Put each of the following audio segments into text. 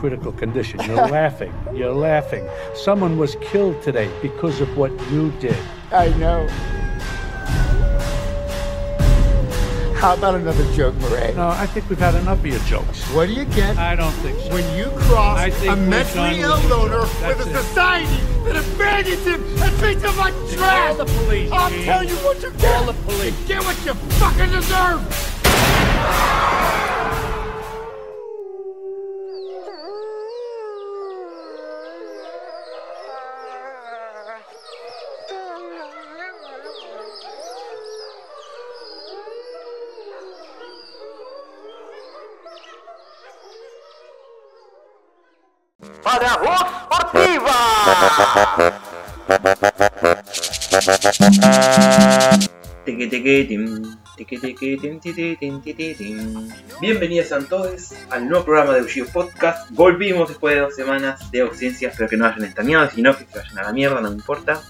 critical condition. You're laughing. You're laughing. Someone was killed today because of what you did. I know. How about another joke, Murray? No, I think we've had enough of your jokes. What do you get I don't think so. when you cross I think a mentally ill loner with a it. society that abandons him and treats him like trash? Call the police, I'll Gene. tell you what you get. Call the police. You get what you fucking deserve. Ti, ti, tim. Bienvenidos a todos al nuevo programa de Ushio Podcast. Volvimos después de dos semanas de ausencia. Espero que no hayan extrañado, sino que se vayan a la mierda, no me importa.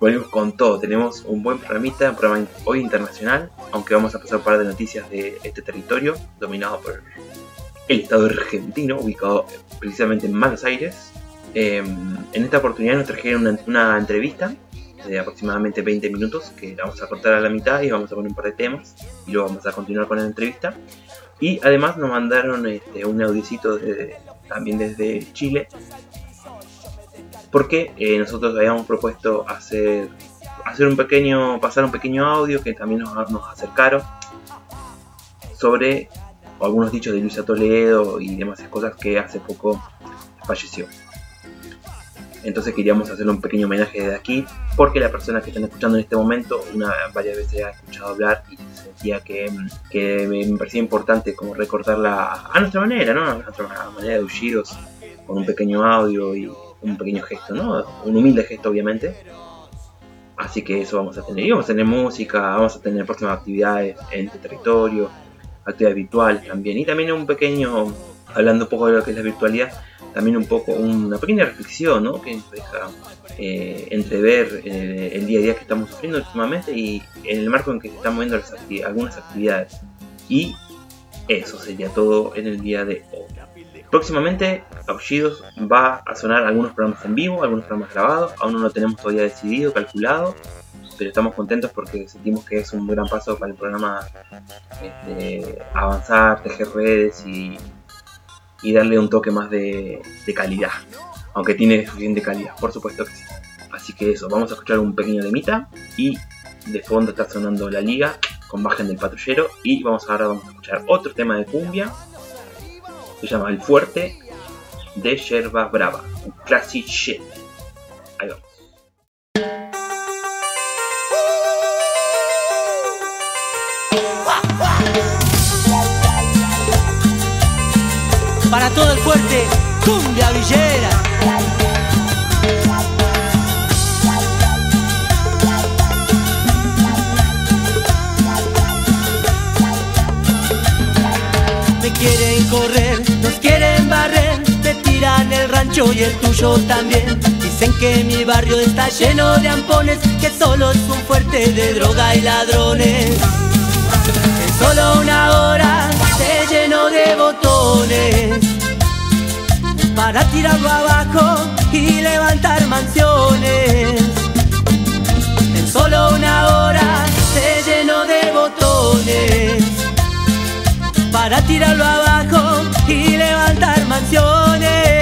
Volvimos con todo. Tenemos un buen programita, un programa hoy internacional, aunque vamos a pasar un par de noticias de este territorio dominado por el Estado argentino, ubicado precisamente en Buenos Aires. Eh, en esta oportunidad nos trajeron una, una entrevista de aproximadamente 20 minutos que la vamos a cortar a la mitad y vamos a poner un par de temas y luego vamos a continuar con la entrevista. Y además nos mandaron este, un audiocito de- también desde Chile porque eh, nosotros habíamos propuesto hacer, hacer un pequeño, pasar un pequeño audio que también nos, nos acercaron sobre algunos dichos de Luisa Toledo y demás cosas que hace poco falleció. Entonces queríamos hacerle un pequeño homenaje desde aquí, porque la persona que están escuchando en este momento, una varias veces ha escuchado hablar y sentía que, que me parecía importante como recordarla a nuestra manera, ¿no? A nuestra manera de Ushiros, con un pequeño audio y un pequeño gesto, ¿no? Un humilde gesto, obviamente. Así que eso vamos a tener. Y vamos a tener música, vamos a tener próximas actividades en este territorio, actividades virtuales también. Y también un pequeño, hablando un poco de lo que es la virtualidad, también un poco una pequeña reflexión, ¿no? Que nos deja eh, entrever eh, el día a día que estamos sufriendo últimamente y en el marco en que se están moviendo las acti- algunas actividades. Y eso sería todo en el día de hoy. Próximamente, Aullidos va a sonar algunos programas en vivo, algunos programas grabados. Aún no lo tenemos todavía decidido, calculado. Pero estamos contentos porque sentimos que es un gran paso para el programa este, avanzar, tejer redes y, darle un toque más de, calidad. Aunque tiene suficiente calidad, por supuesto que sí. Así que eso, vamos a escuchar un pequeño temita y de fondo está sonando la liga con Bajen del Patrullero y vamos ahora vamos a escuchar otro tema de cumbia se llama El Fuerte de Yerba Brava, un classic shit. Para todo el fuerte, cumbia villera. Me quieren correr, nos quieren barrer, me tiran el rancho y el tuyo también. Dicen que mi barrio está lleno de ampones, que solo es un fuerte de droga y ladrones. En solo una hora se llenó de botones para tirarlo abajo y levantar mansiones. En solo una hora se llenó de botones para tirarlo abajo y levantar mansiones.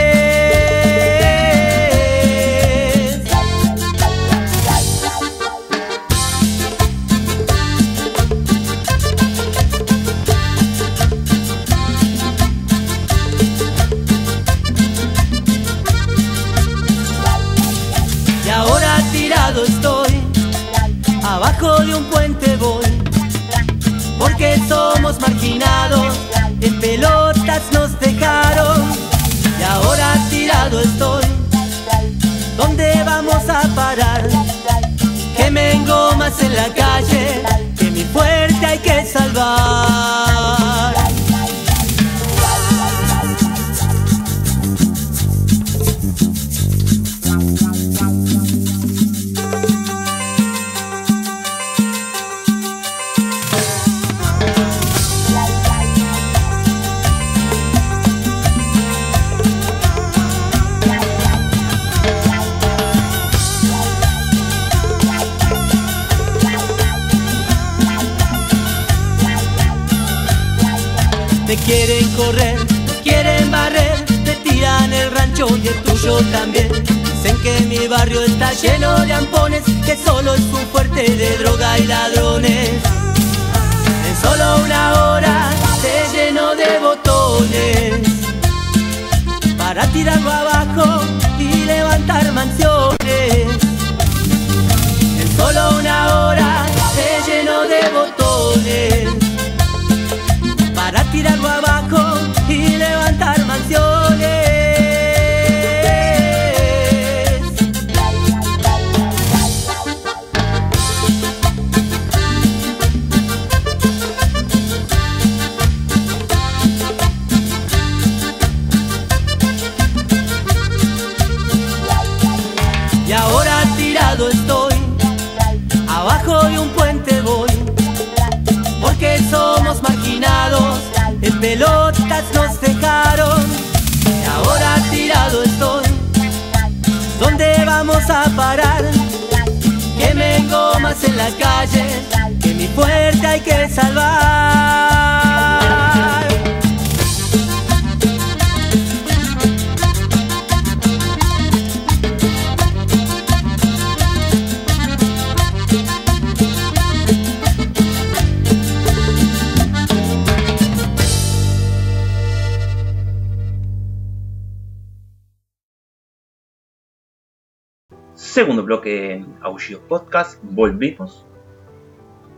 Aullidos Podcast, volvimos.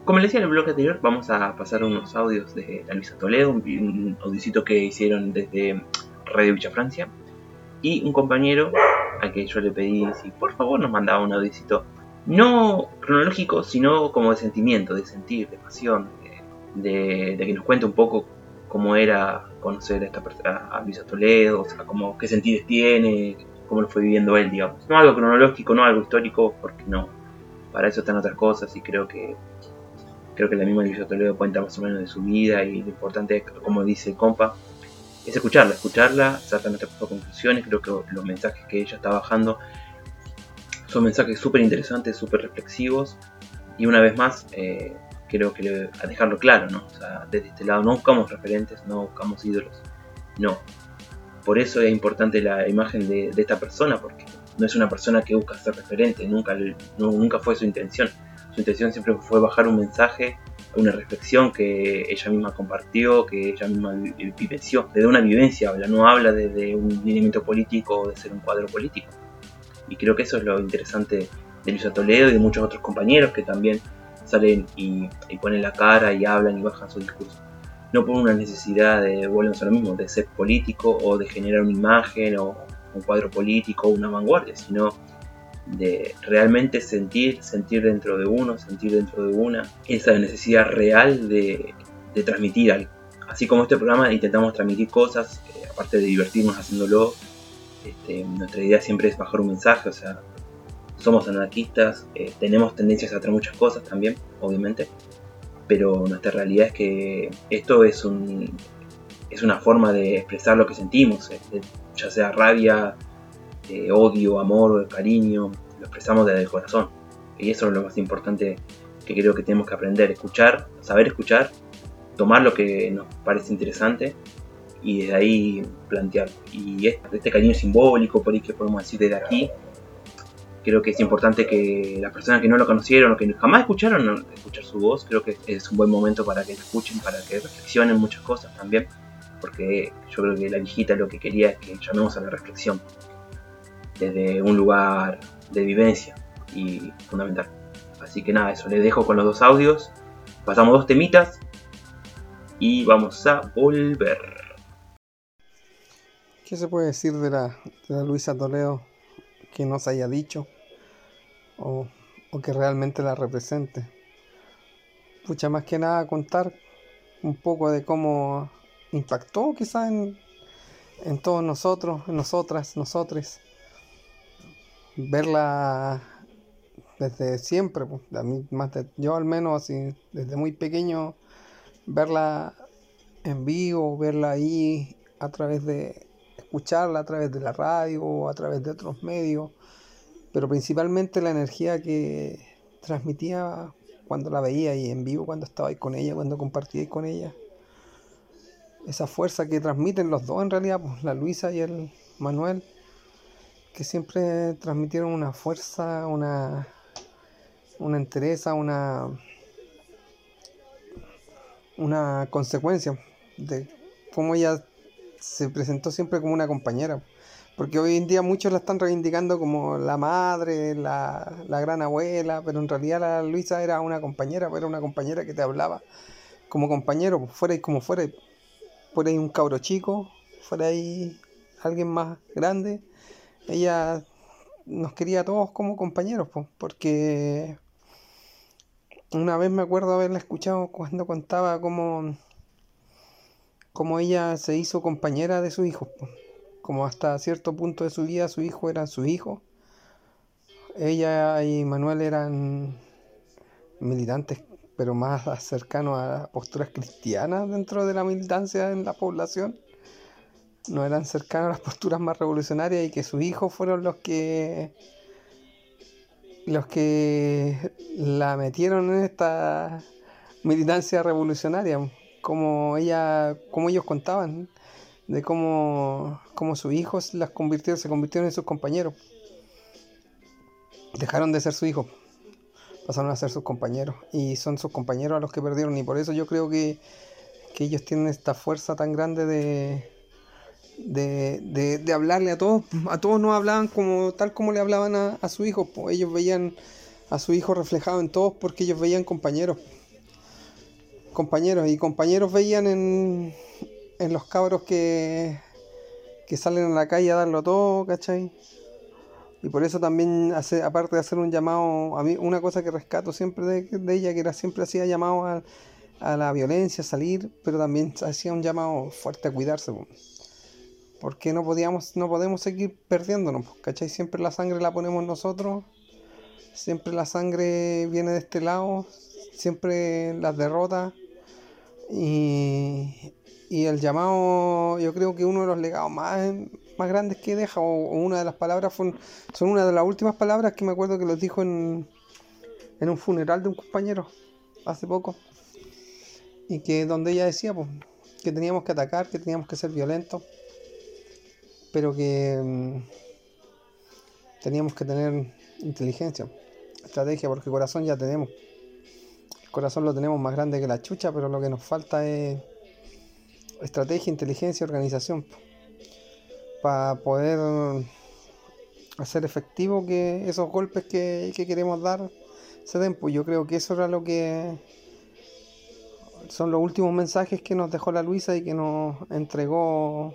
Como les decía en el bloque anterior, vamos a pasar unos audios de la Luisa Toledo, un, un audicito que hicieron desde Radio Villa Francia. Y un compañero al que yo le pedí si por favor nos mandaba un audicito, no cronológico, sino como de sentimiento, de sentir, de pasión, de, que nos cuente un poco cómo era conocer a, esta, a Luisa Toledo, o sea, cómo, qué sentidos tiene, cómo lo fue viviendo él, digamos. No algo cronológico, no algo histórico, porque no. Para eso están otras cosas y creo que creo que la misma Luisa Toledo cuenta más o menos de su vida y lo importante como dice el compa, es escucharla, escucharla, sacar nuestras propias conclusiones. Creo que los mensajes que ella está bajando son mensajes súper interesantes, súper reflexivos y una vez más eh, creo que a dejarlo claro, ¿no? O sea, desde este lado no buscamos referentes, no buscamos ídolos, no. Por eso es importante la imagen de, esta persona, porque no es una persona que busca ser referente, nunca, nunca fue su intención. Su intención siempre fue bajar un mensaje, una reflexión que ella misma compartió, que ella misma vi- vivenció. Desde una vivencia habla, no habla desde un lineamiento político o de ser un cuadro político. Y creo que eso es lo interesante de Luisa Toledo y de muchos otros compañeros que también salen y, y ponen la cara y hablan y bajan su discurso. No por una necesidad de, volvemos a lo mismo, de ser político o de generar una imagen o un cuadro político o una vanguardia, sino de realmente sentir, sentir dentro de uno, sentir dentro de una, esa necesidad real de, transmitir algo. Así como este programa intentamos transmitir cosas, eh, aparte de divertirnos haciéndolo, este, nuestra idea siempre es bajar un mensaje, o sea, somos anarquistas, eh, tenemos tendencias a hacer muchas cosas también, obviamente, pero nuestra realidad es que esto es un es una forma de expresar lo que sentimos, eh, ya sea rabia, eh, odio, amor, cariño, lo expresamos desde el corazón. Y eso es lo más importante que creo que tenemos que aprender, escuchar, saber escuchar, tomar lo que nos parece interesante y desde ahí plantear. Y este, este cariño simbólico, por ahí que podemos decir desde aquí, creo que es importante que las personas que no lo conocieron o que jamás escucharon escuchar su voz, creo que es un buen momento para que lo escuchen, para que reflexionen muchas cosas también, porque yo creo que la viejita lo que quería es que llamemos a la reflexión desde un lugar de vivencia y fundamental. Así que nada, eso les dejo con los dos audios, pasamos dos temitas y vamos a volver. ¿Qué se puede decir de la, de la Luisa Toledo que no se haya dicho o, o que realmente la represente? Pucha, más que nada contar un poco de cómo impactó quizá en, en todos nosotros, en nosotras, nosotres. Verla desde siempre, pues, mí, más de- yo al menos así, desde muy pequeño, verla en vivo, verla ahí a través de escucharla a través de la radio o a través de otros medios, pero principalmente la energía que transmitía cuando la veía ahí en vivo, cuando estaba ahí con ella, cuando compartía con ella. Esa fuerza que transmiten los dos en realidad, pues la Luisa y el Manuel, que siempre transmitieron una fuerza, una, una entereza, una, una consecuencia de cómo ella se presentó siempre como una compañera. Porque hoy en día muchos la están reivindicando como la madre, la, la gran abuela, pero en realidad la Luisa era una compañera, era una compañera que te hablaba como compañero, pues, fuera y como fuera, fuera ahí un cabro chico, fuera ahí alguien más grande, ella nos quería a todos como compañeros, pues, porque una vez me acuerdo haberla escuchado cuando contaba cómo, cómo ella se hizo compañera de su hijo, como hasta cierto punto de su vida su hijo era su hijo. Ella y Manuel eran militantes, pero más cercanos a posturas cristianas dentro de la militancia en la población. No eran cercanos a las posturas más revolucionarias y que sus hijos fueron los que los que la metieron en esta militancia revolucionaria, como ella, como ellos contaban, de cómo, cómo sus hijos las convirtieron, se convirtieron en sus compañeros. Dejaron de ser sus hijos, pasaron a ser sus compañeros. Y son sus compañeros a los que perdieron. Y por eso yo creo que, que ellos tienen esta fuerza tan grande de, de, de, de hablarle a todos. A todos no hablaban como tal como le hablaban a, a su hijo. ellos veían a su hijo reflejado en todos porque ellos veían compañeros. Compañeros. Y compañeros veían en, en los cabros que, que salen a la calle a darlo todo, ¿cachai? Y por eso también, hace, aparte de hacer un llamado, a mí una cosa que rescato siempre de, de ella, que era siempre hacía llamado a, a la violencia, salir, pero también hacía un llamado fuerte a cuidarse, po. porque no podíamos, no podemos seguir perdiéndonos, ¿cachai? Siempre la sangre la ponemos nosotros, siempre la sangre viene de este lado, siempre las derrotas, y, el llamado, yo creo que uno de los legados más, más grandes que deja, o, una de las palabras, son una de las últimas palabras que me acuerdo que los dijo en, en un funeral de un compañero hace poco. Y que donde ella decía pues, que teníamos que atacar, que teníamos que ser violentos, pero que mm, teníamos que tener inteligencia, estrategia, porque corazón ya tenemos. Corazón lo tenemos más grande que la chucha, pero lo que nos falta es estrategia, inteligencia, organización para poder hacer efectivo que esos golpes que, que queremos dar se den. Pues yo creo que eso era lo que son los últimos mensajes que nos dejó la Luisa y que nos entregó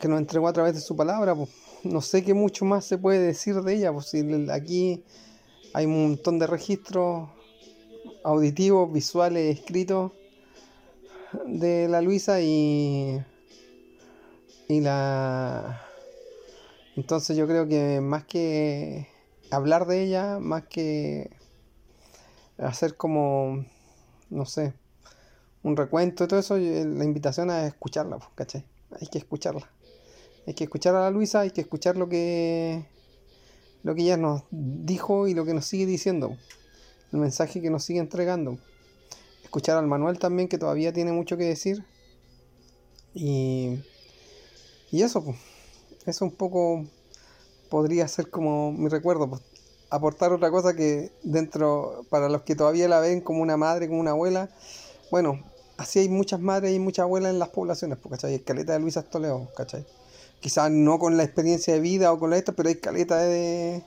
que nos entregó a través de su palabra. Pues. No sé qué mucho más se puede decir de ella, pues si aquí hay un montón de registros auditivos, visuales, escritos de la Luisa y y la entonces yo creo que más que hablar de ella más que hacer como no sé un recuento y todo eso la invitación a escucharla pues, ¿cachai? hay que escucharla hay que escuchar a la Luisa hay que escuchar lo que lo que ella nos dijo y lo que nos sigue diciendo el mensaje que nos sigue entregando escuchar al Manuel también que todavía tiene mucho que decir y y eso, pues, eso un poco podría ser como mi recuerdo, pues, aportar otra cosa que dentro, para los que todavía la ven como una madre, como una abuela, bueno, así hay muchas madres y muchas abuelas en las poblaciones, pues, ¿cachai? Hay caleta de Luisa Toledo, ¿cachai? Quizás no con la experiencia de vida o con la esta, pero hay caleta de,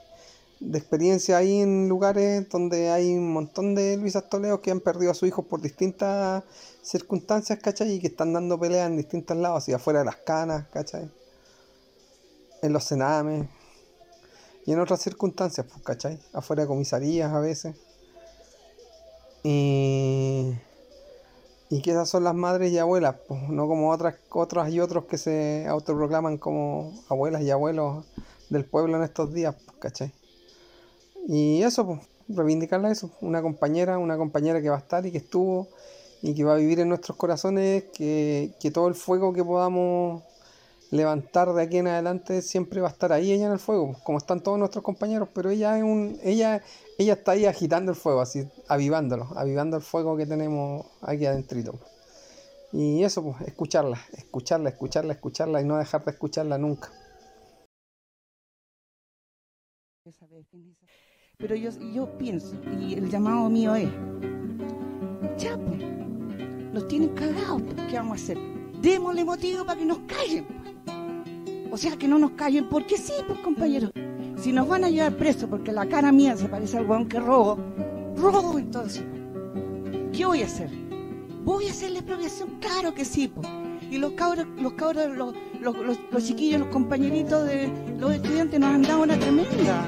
de experiencia ahí en lugares donde hay un montón de Luisas Toledo que han perdido a su hijo por distintas circunstancias, ¿cachai? Y que están dando peleas en distintos lados, así afuera de las canas, ¿cachai? En los cenames y en otras circunstancias, pues, ¿cachai? Afuera de comisarías a veces. Y, y que esas son las madres y abuelas, pues, no como otras, otras y otros que se autoproclaman como abuelas y abuelos del pueblo en estos días, pues, ¿cachai? Y eso, pues, reivindicarla eso, una compañera, una compañera que va a estar y que estuvo y que va a vivir en nuestros corazones, que, que todo el fuego que podamos levantar de aquí en adelante siempre va a estar ahí ella en el fuego, como están todos nuestros compañeros, pero ella es un, ella, ella está ahí agitando el fuego, así, avivándolo, avivando el fuego que tenemos aquí adentrito. Y eso, pues, escucharla, escucharla, escucharla, escucharla y no dejar de escucharla nunca. Pero yo, yo pienso, y el llamado mío es, ya, pues, los tienen cagados, pues, ¿qué vamos a hacer? Démosle motivo para que nos callen. pues. O sea, que no nos callen, porque sí, pues, compañeros. Si nos van a llevar presos porque la cara mía se parece al weón que robo, robo entonces. ¿Qué voy a hacer? ¿Voy a hacerle expropiación? Claro que sí, pues. Y los cabros, los cabros, los, los- los chiquillos, los compañeritos de los estudiantes nos han dado una tremenda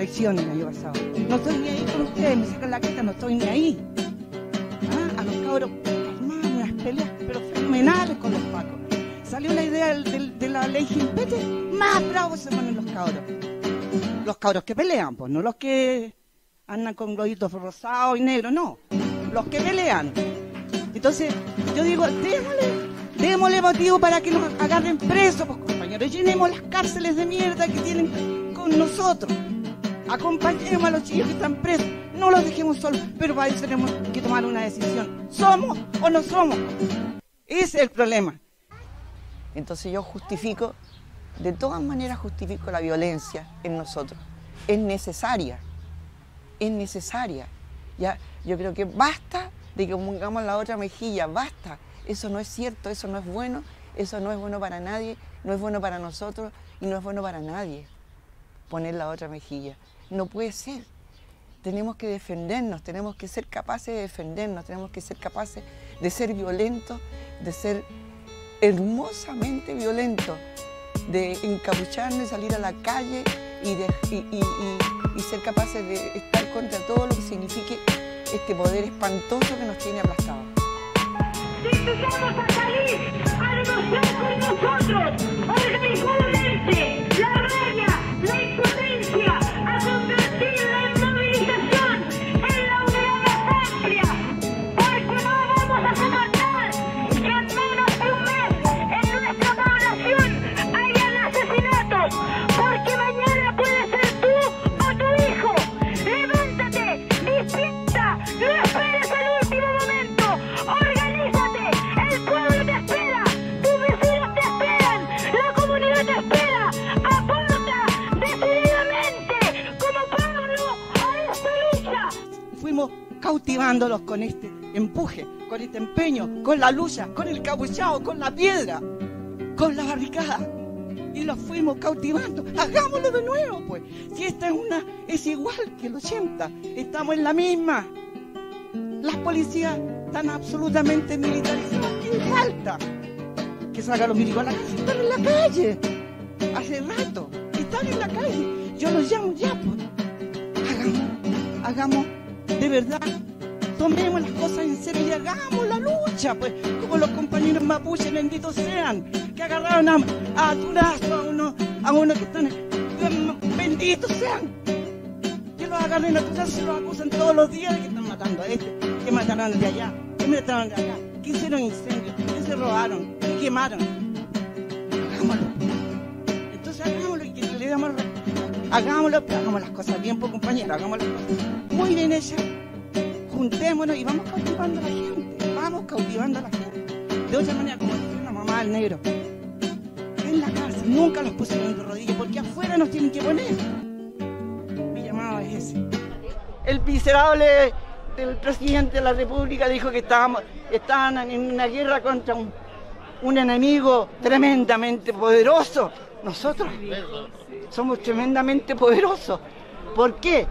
lección el año pasado. No estoy ni ahí con ustedes, me sacan la queta, no estoy ni ahí. Ah, a los cabros armaban unas peleas, pero fenomenales con los pacos. Salió la idea del- de la ley Gimpete, más bravos se ponen los cabros. Los cabros que pelean, pues, no los que andan con globitos rosados y negros, no. Los que pelean. Entonces, yo digo, démosle, démosle motivo para que nos agarren presos, pues compañeros. Llenemos las cárceles de mierda que tienen con nosotros. Acompañemos a los chicos que están presos. No los dejemos solos, pero para eso tenemos que tomar una decisión. ¿Somos o no somos? Ese es el problema. Entonces yo justifico, de todas maneras justifico la violencia en nosotros. Es necesaria, es necesaria. Ya, yo creo que basta de que pongamos la otra mejilla, basta. Eso no es cierto, eso no es bueno, eso no es bueno para nadie, no es bueno para nosotros y no es bueno para nadie. Poner la otra mejilla. No puede ser. Tenemos que defendernos, tenemos que ser capaces de defendernos, tenemos que ser capaces de ser violentos, de ser hermosamente violentos, de encapucharnos y salir a la calle y, de- y- y- y- ser capaces de estar contra todo lo que signifique este poder espantoso que nos tiene aplastados. Empezamos a salir a con nosotros organizadamente la rabia, cautivándolos con este empuje, con este empeño, con la lucha, con el capuchado, con la piedra, con la barricada. Y los fuimos cautivando. Hagámoslo de nuevo, pues. Si esta es una, es igual que el 80. Estamos en la misma. Las policías están absolutamente militarizadas. ¿Qué falta? Que salgan los milicos a. Están en la calle. Hace rato. Están en la calle. Yo los llamo ya, pues. Hagamos, hagamos de verdad. Tomemos las cosas en serio y hagamos la lucha, pues, como los compañeros mapuches, benditos sean, que agarraron a, a turazo a uno, a uno que están, benditos sean, que los agarren a turazo y los acusan todos los días de que están matando a este, que mataron de allá, que mataron de acá, que hicieron incendios, que se robaron, que quemaron. Hagámoslo. Entonces hagámoslo y le damos re- hagámoslo, pero hagamos las cosas bien, pues compañeros, hagamos las cosas muy bien hechas juntémonos y vamos cautivando a la gente, vamos cautivando a la gente. De otra manera, como dice la mamá del negro, en la cárcel nunca los pusieron de rodillas porque afuera nos tienen que poner. Mi llamado es ese. El miserable del presidente de la República dijo que estábamos, estaban en una guerra contra un enemigo tremendamente poderoso. Nosotros somos tremendamente poderosos. ¿Por qué?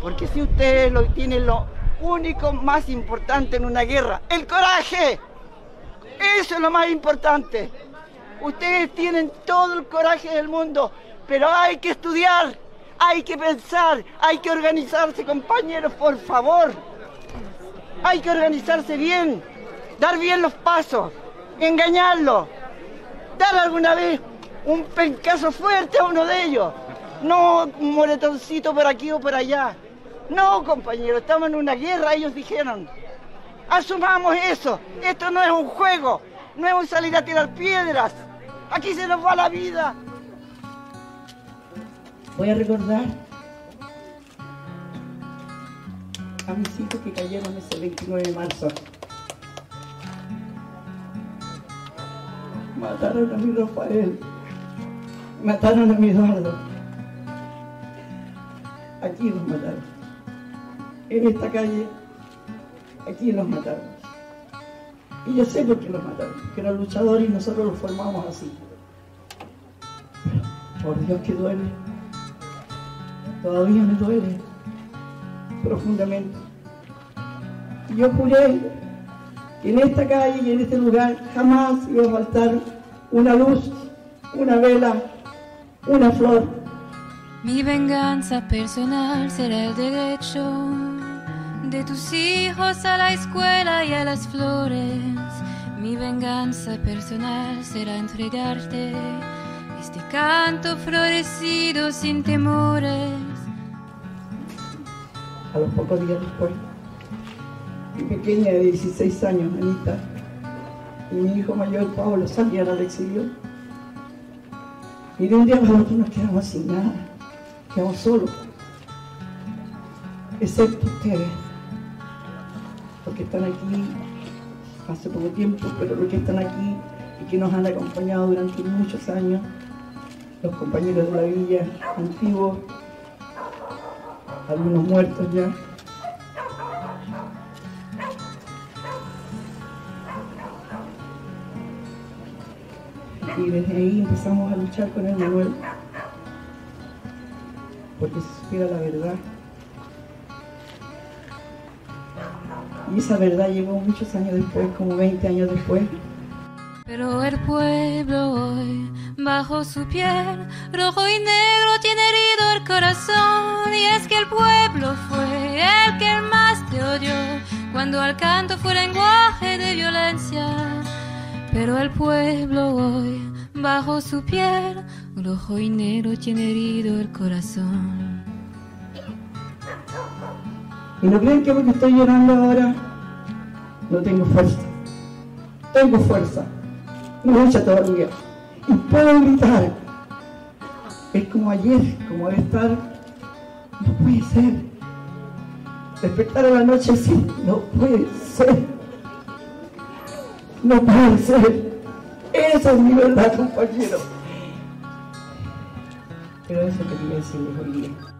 Porque si ustedes lo tienen lo único más importante en una guerra, el coraje. Eso es lo más importante. Ustedes tienen todo el coraje del mundo, pero hay que estudiar, hay que pensar, hay que organizarse, compañeros, por favor. Hay que organizarse bien, dar bien los pasos, engañarlo, dar alguna vez un pencazo fuerte a uno de ellos. No un moretoncito por aquí o por allá. No, compañeros, estamos en una guerra, ellos dijeron. Asumamos eso. Esto no es un juego, no es un salir a tirar piedras. Aquí se nos va la vida. Voy a recordar a mis hijos que cayeron ese 29 de marzo. Mataron a mi Rafael. Mataron a mi Eduardo. Aquí los mataron. En esta calle, aquí los mataron. Y yo sé por qué los mataron. Que eran luchadores y nosotros los formamos así. Por Dios que duele. Todavía me duele. Profundamente. Yo juré que en esta calle y en este lugar jamás iba a faltar una luz, una vela, una flor. Mi venganza personal será el derecho de tus hijos a la escuela y a las flores. Mi venganza personal será entregarte este canto florecido sin temores. A los pocos días después, mi pequeña de 16 años, Anita, y mi hijo mayor, Pablo, salían al exilio. Y de un día para otro nos quedamos sin nada, quedamos solos, excepto ustedes, los que están aquí hace poco tiempo, pero los que están aquí y que nos han acompañado durante muchos años, los compañeros de la villa antiguos, algunos muertos ya. Y desde ahí empezamos a luchar con el Manuel, porque se supiera la verdad. Y esa verdad llegó muchos años después, como 20 años después. Pero el pueblo hoy, bajo su piel, rojo y negro, tiene herido el corazón. Y es que el pueblo fue el que más te odió, cuando al canto fue lenguaje de violencia. Pero el pueblo hoy, bajo su piel, rojo y negro, tiene herido el corazón. Y no crean que porque estoy llorando ahora, no tengo fuerza. Tengo fuerza. Mucha todavía. Y puedo gritar. Es como ayer, como debe estar. No puede ser. Despertar a la noche así. No puede ser. No puede ser. Esa es mi verdad, compañero. Pero eso quería decirles hoy día.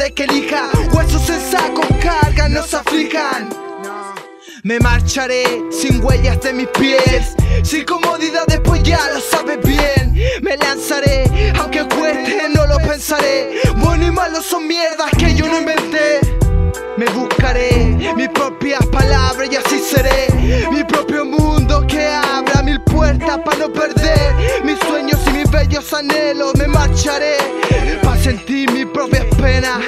De que elija, huesos en saco, cargan, no se aflijan. Me marcharé sin huellas de mis pies, sin comodidad después ya lo sabes bien. Me lanzaré, aunque cueste, no lo pensaré. Bueno y malo son mierdas que yo no inventé. Me buscaré mis propias palabras y así seré. Mi propio mundo que abra mil puertas para no perder mis sueños y mis bellos anhelos. Me marcharé para sentir mis propias penas.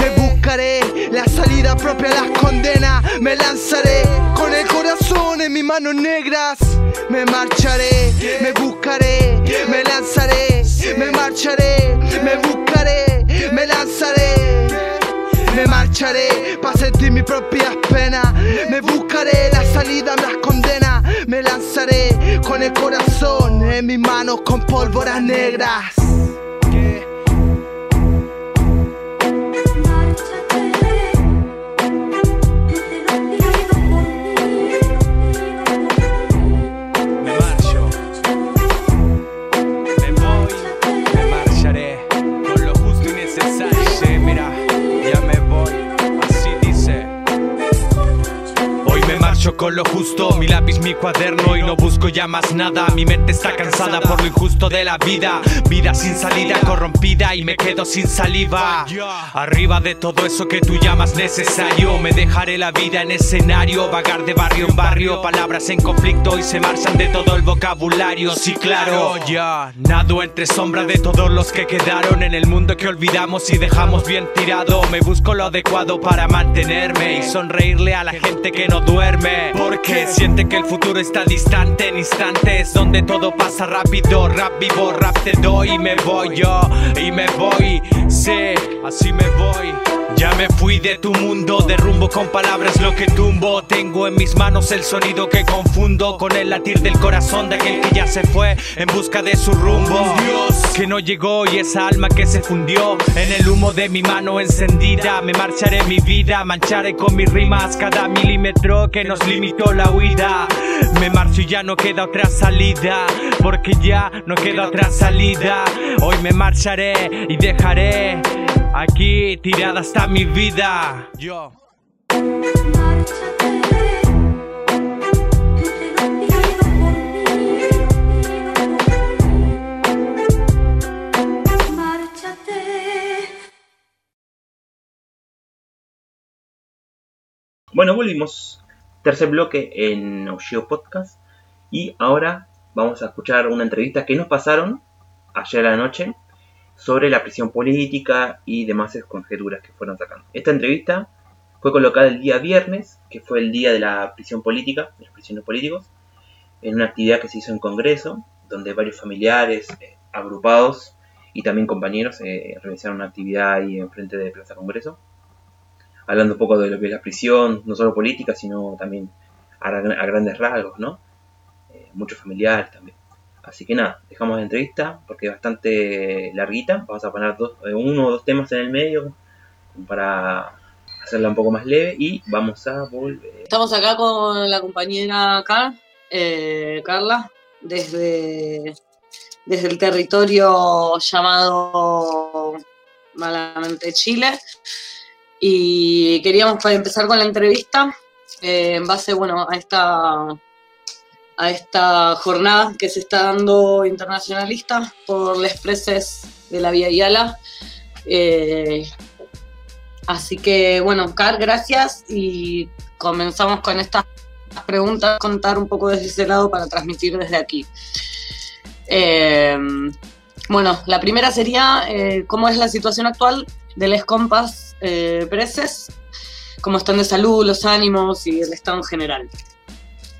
Me buscaré la salida propia las condena. Me lanzaré con el corazón en mis manos negras. Me marcharé, me buscaré, me lanzaré, me marcharé, me buscaré, me lanzaré. Me marcharé para sentir mis propias penas. Me buscaré la salida, me las condena. Me lanzaré con el corazón en mis manos con pólvoras negras. Marcho con lo justo, mi lápiz, mi cuaderno y no busco ya más nada. Mi mente está cansada por lo injusto de la vida. Vida sin salida, corrompida y me quedo sin saliva. Arriba de todo eso que tú llamas necesario, me dejaré la vida en escenario. Vagar de barrio en barrio, palabras en conflicto y se marchan de todo el vocabulario. Sí, claro, ya. Nado entre sombra de todos los que quedaron en el mundo que olvidamos y dejamos bien tirado. Me busco lo adecuado para mantenerme y sonreírle a la gente que no duerme. Porque siente que el futuro está distante en instantes donde todo pasa rápido, rap vivo, rap te doy y me voy yo y me voy. Sí, así me voy. Ya me fui de tu mundo, derrumbo con palabras lo que tumbo. Tengo en mis manos el sonido que confundo con el latir del corazón de aquel que ya se fue en busca de su rumbo. Dios que no llegó y esa alma que se fundió en el humo de mi mano encendida. Me marcharé mi vida, mancharé con mis rimas cada milímetro que nos limitó la huida. Me marcho y ya no queda otra salida, porque ya no queda otra salida. Hoy me marcharé y dejaré aquí tirada está mi vida. Yo. Bueno, volvimos. Tercer bloque en Audio Podcast. Y ahora vamos a escuchar una entrevista que nos pasaron ayer a la noche sobre la prisión política y demás conjeturas que fueron sacando. Esta entrevista fue colocada el día viernes, que fue el día de la prisión política, de los prisioneros políticos, en una actividad que se hizo en Congreso, donde varios familiares eh, agrupados y también compañeros eh, realizaron una actividad ahí enfrente de Plaza Congreso, hablando un poco de lo que es la prisión, no solo política, sino también a, gra- a grandes rasgos, ¿no? Eh, muchos familiares también. Así que nada, dejamos la entrevista porque es bastante larguita. Vamos a poner eh, uno o dos temas en el medio para hacerla un poco más leve y vamos a volver. Estamos acá con la compañera Car- eh, Carla desde, desde el territorio llamado malamente Chile. Y queríamos empezar con la entrevista eh, en base bueno, a esta a esta jornada que se está dando internacionalista por las preses de la Vía Yala. Eh, así que, bueno, Car, gracias y comenzamos con estas preguntas, contar un poco desde ese lado para transmitir desde aquí. Eh, bueno, la primera sería eh, cómo es la situación actual de les compas eh, preses, cómo están de salud, los ánimos y el estado en general.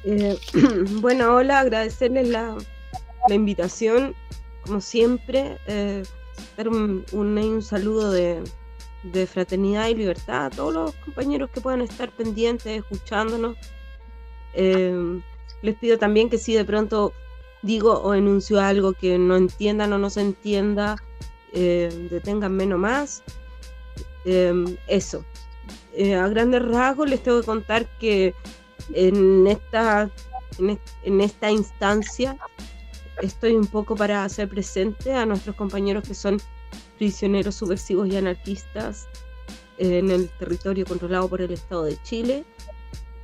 Eh, bueno, hola, agradecerles la, invitación, como siempre, eh, un, saludo de, fraternidad y libertad a todos los compañeros que puedan estar pendientes, escuchándonos. Eh, les pido también que si de pronto digo o enuncio algo que no entiendan o no se entienda, eh, deténganme nomás. Em, eso. Eh, a grandes rasgos les tengo que contar que en esta, en, est- en esta instancia estoy un poco para hacer presente a nuestros compañeros que son prisioneros subversivos y anarquistas en el territorio controlado por el Estado de Chile,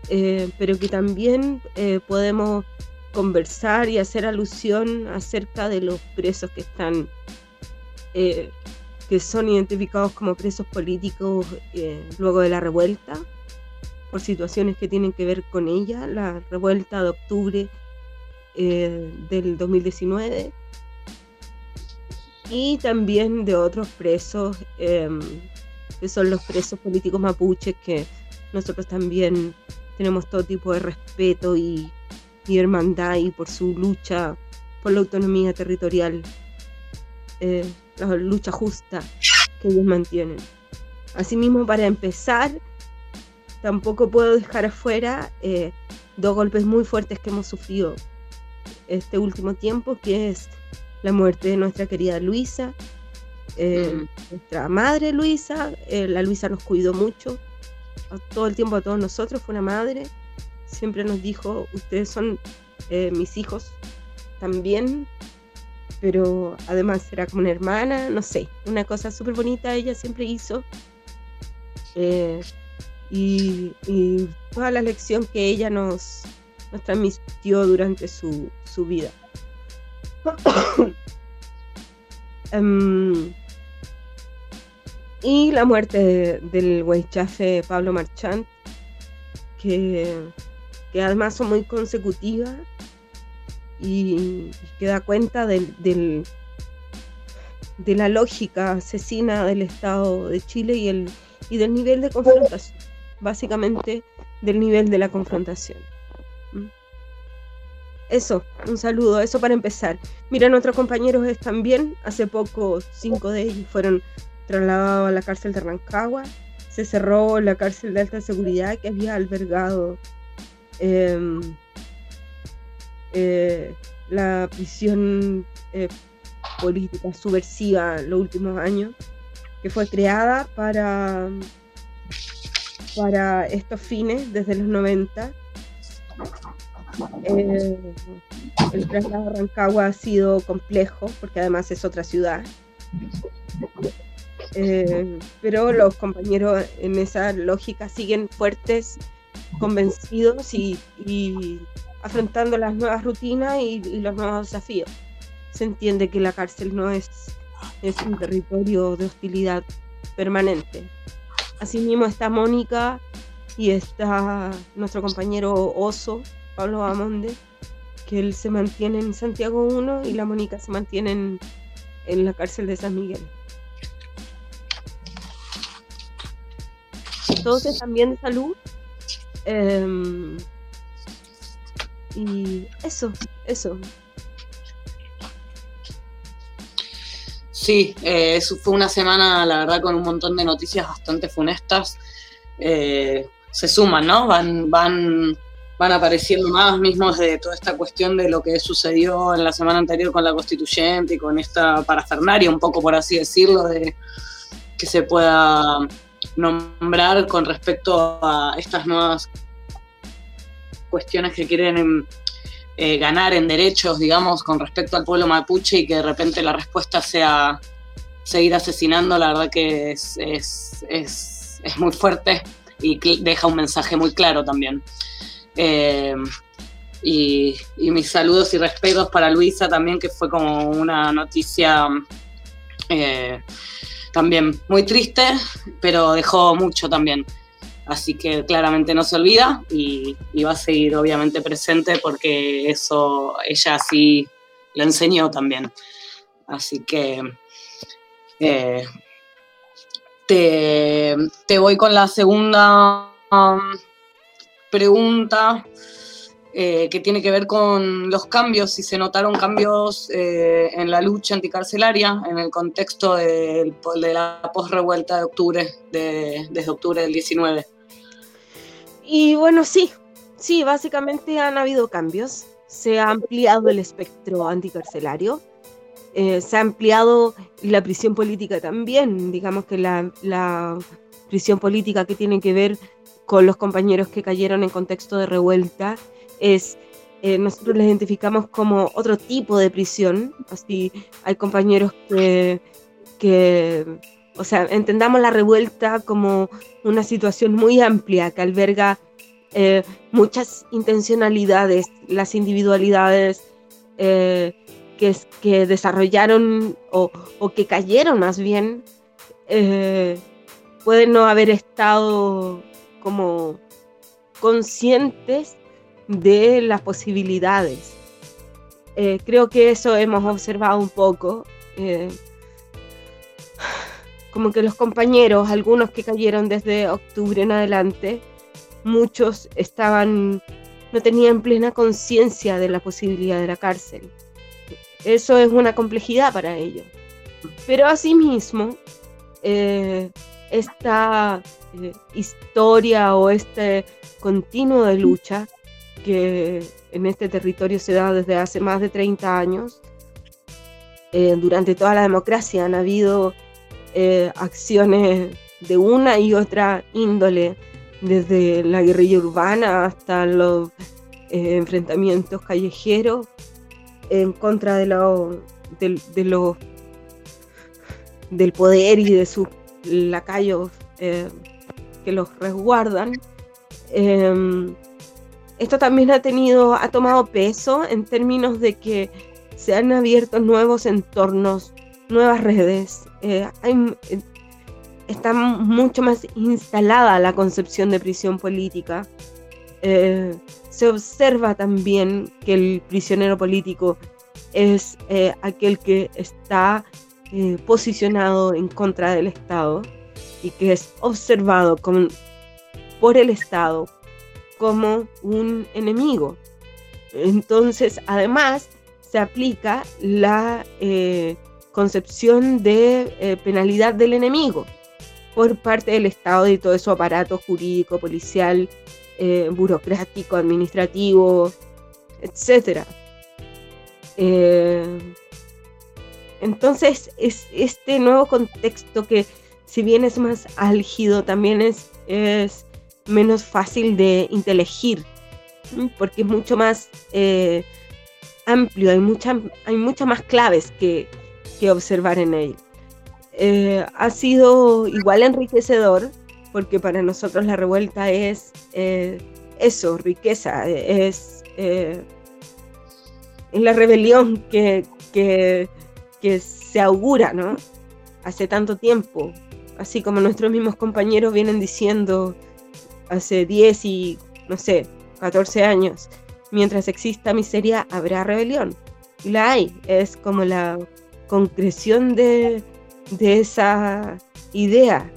eh, pero que también eh, podemos conversar y hacer alusión acerca de los presos que están eh, que son identificados como presos políticos eh, luego de la revuelta por situaciones que tienen que ver con ella, la revuelta de octubre eh, del 2019 y también de otros presos em, que son los presos políticos mapuches que nosotros también tenemos todo tipo de respeto y, hermandad y por su lucha por la autonomía territorial, eh, la lucha justa que ellos mantienen. Asimismo, para empezar, tampoco puedo dejar afuera eh, dos golpes muy fuertes que hemos sufrido este último tiempo, que es la muerte de nuestra querida Luisa, eh, nuestra madre Luisa, eh, la Luisa nos cuidó mucho, todo el tiempo a todos nosotros, fue una madre, siempre nos dijo, ustedes son eh, mis hijos también, pero además era como una hermana, no sé, una cosa súper bonita ella siempre hizo. Y, toda la lección que ella nos, nos transmitió durante su, su vida. Em, y la muerte de- del huaychafe Pablo Marchant, que, que además son muy consecutivas y, y que da cuenta del, del- de la lógica asesina del Estado de Chile y, el, y del nivel de confrontación, básicamente del nivel de la confrontación. ¿Mm? Eso, un saludo, eso para empezar. Mira, nuestros compañeros están bien, hace poco cinco de ellos fueron trasladados a la cárcel de Rancagua, se cerró la cárcel de alta seguridad que había albergado em, eh, la prisión eh, política subversiva los últimos años, que fue creada para, para estos fines desde los 90. Eh, el traslado a Rancagua ha sido complejo porque además es otra ciudad. Eh, pero los compañeros en esa lógica siguen fuertes, convencidos y, afrontando las nuevas rutinas y, los nuevos desafíos. Se entiende que la cárcel no es un territorio de hostilidad permanente. Asimismo está Mónica y está nuestro compañero Oso, Pablo Bamonde, que él se mantiene en Santiago 1 y la Mónica se mantiene en, la cárcel de San Miguel. Están bien de salud. em, y eso, eso. Sí, eh, eso fue una semana, la verdad, con un montón de noticias bastante funestas. Eh, se suman, ¿no? Van, van, van apareciendo más mismos de toda esta cuestión de lo que sucedió en la semana anterior con la constituyente y con esta parafernaria, un poco por así decirlo, de que se pueda nombrar con respecto a estas nuevas cuestiones que quieren eh, ganar en derechos, digamos, con respecto al pueblo mapuche y que de repente la respuesta sea seguir asesinando, la verdad que es, es, es, muy fuerte y deja un mensaje muy claro también. Eh, y, y mis saludos y respetos para Luisa también, que fue como una noticia eh, también muy triste, pero dejó mucho también. Así que claramente no se olvida y, va a seguir obviamente presente porque eso ella así lo enseñó también. Así que eh, te, te voy con la segunda um, pregunta eh, que tiene que ver con los cambios, si se notaron cambios eh, en la lucha anticarcelaria en el contexto de la posrevuelta de octubre, de- desde octubre del 19. Y bueno, sí, sí, básicamente han habido cambios. Se ha ampliado el espectro anticarcelario. eh, se ha ampliado la prisión política también. Digamos que la prisión política que tiene que ver con los compañeros que cayeron en contexto de revuelta es eh, nosotros les identificamos como otro tipo de prisión. Así hay compañeros que, que, o sea, entendamos la revuelta como una situación muy amplia que alberga eh, muchas intencionalidades, las individualidades eh, que, que desarrollaron o, o, que cayeron más bien, pueden no haber estado como conscientes de las posibilidades. Eh, creo que eso hemos observado un poco. Eh, como que los compañeros, algunos que cayeron desde octubre en adelante, muchos estaban, no tenían plena conciencia de la posibilidad de la cárcel. Eso es una complejidad para ellos. Pero asimismo, eh, esta historia o este continuo de lucha que en este territorio se da desde hace más de 30 años. Eh, durante toda la democracia han habido eh, acciones de una y otra índole, desde la guerrilla urbana hasta los eh, enfrentamientos callejeros en contra de, lo, de, de lo, del poder y de sus lacayos que los resguardan. Esto también ha tenido, ha tomado peso en términos de que se han abierto nuevos entornos, nuevas redes. Eh, eh, está mucho más instalada la concepción de prisión política. Eh, se observa también que el prisionero político es aquel que está posicionado en contra del Estado y que es observado por el Estado, como un enemigo. Entonces, además, se aplica la eh, concepción de eh, penalidad del enemigo por parte del Estado y todo su aparato jurídico, policial, eh, burocrático, administrativo, etc. entonces, es este nuevo contexto que, si bien es más álgido, también es, es menos fácil de inteligir, porque es mucho más eh, amplio, hay, mucha, hay muchas más claves que, que observar en él. Eh, ha sido igual enriquecedor, porque para nosotros la revuelta es eh, eso, riqueza, es, es la rebelión que, que, que se augura, ¿no? Hace tanto tiempo, así como nuestros mismos compañeros vienen diciendo hace 10 y, no sé, 14 años. Mientras exista miseria, habrá rebelión. Y la hay. Es como la concreción de, de esa idea.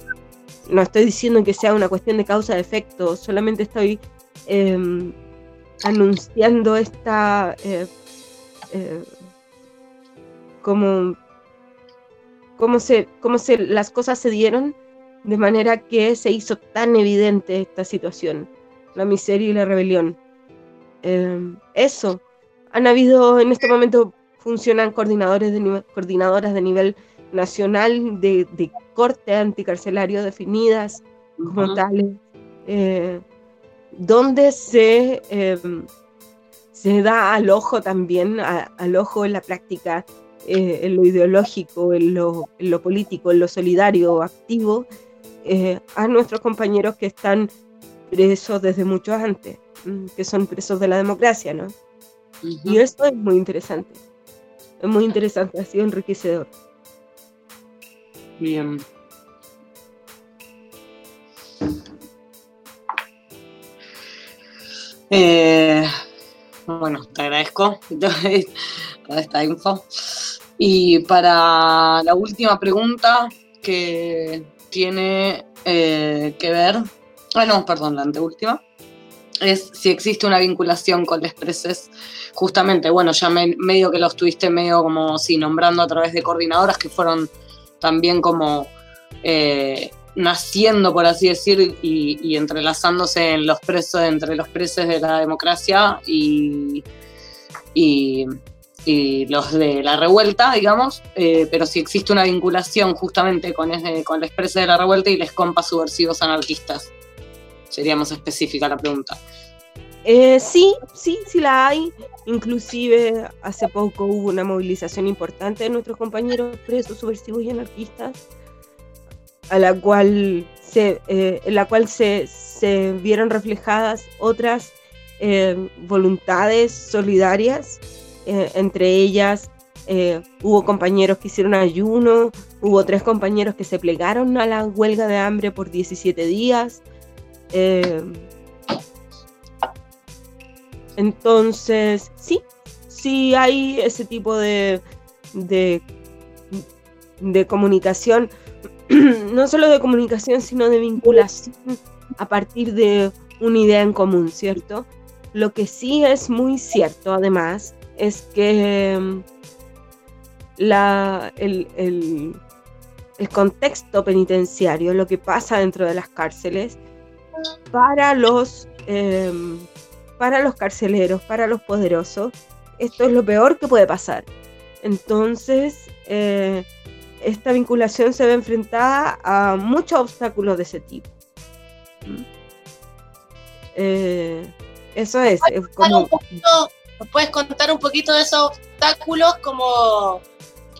No estoy diciendo que sea una cuestión de causa-efecto, solamente estoy em, anunciando esta... Eh, eh, como cómo se, cómo se, las cosas se dieron de manera que se hizo tan evidente esta situación, la miseria y la rebelión. Em, eso, han habido en este momento funcionan coordinadores de coordinadoras de nivel nacional de, corte anticarcelario definidas como tales, eh, donde se, em, se da al ojo también, al ojo en la práctica, eh, en lo ideológico, en lo, en lo político, en lo solidario, activo, eh, a nuestros compañeros que están presos desde mucho antes, mm, que son presos de la democracia, ¿no? Y esto es muy interesante. Es muy interesante, ha sido enriquecedor. Bien. Eh, bueno, te agradezco toda esta info. Y para la última pregunta, que tiene eh, que ver, ah no, perdón, la anteúltima, es si existe una vinculación con les justamente, bueno, ya medio que lo estuviste medio como, sí, nombrando a través de coordinadoras que fueron también como eh, naciendo, por así decir, y, entrelazándose en los presos, entre los presos de la democracia y, y los de la revuelta, digamos, eh, pero si existe una vinculación justamente con, ese- con la expresa de la revuelta y les compas subversivos anarquistas. Sería más específica la pregunta. Eh, sí, sí, sí la hay. Inclusive hace poco hubo una movilización importante de nuestros compañeros presos, subversivos y anarquistas, a la cual se, eh, en la cual se, se vieron reflejadas otras eh, voluntades solidarias. Eh, entre ellas eh, hubo compañeros que hicieron ayuno, hubo tres compañeros que se plegaron a la huelga de hambre por 17 días. eh, entonces, sí, sí hay ese tipo de, de, de comunicación, no solo de comunicación, sino de vinculación a partir de una idea en común, ¿cierto? Lo que sí es muy cierto, además, es que mm, la, el, el- el contexto penitenciario, lo que pasa dentro de las cárceles, para los, em, para los carceleros, para los poderosos, esto es lo peor que puede pasar. Entonces, eh, esta vinculación se ve enfrentada a muchos obstáculos de ese tipo. ¿Mm? Eh, eso es, es como... un poquito, ¿Nos puedes contar un poquito de esos obstáculos? Como,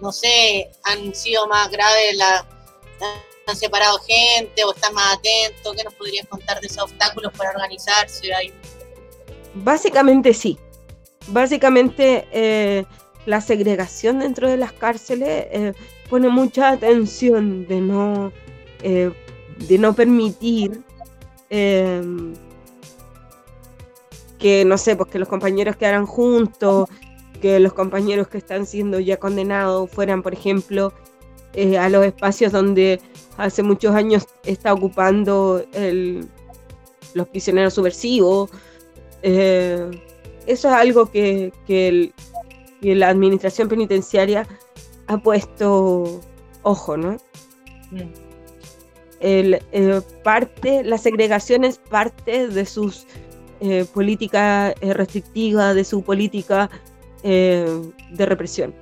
no sé, han sido más graves, la, han separado gente o están más atentos. ¿Qué nos podrías contar de esos obstáculos para organizarse? Básicamente sí. Básicamente eh, la segregación dentro de las cárceles eh, pone mucha atención de no, eh, de no permitir eh, que, no sé, pues que los compañeros quedaran juntos, que los compañeros que están siendo ya condenados fueran, por ejemplo, eh, a los espacios donde hace muchos años está ocupando el- los prisioneros subversivos. Eh, eso es algo que, que el- que la administración penitenciaria ha puesto ojo, ¿no? El, eh, parte, la segregación es parte de sus eh, políticas eh, restrictivas, de su política eh, de represión.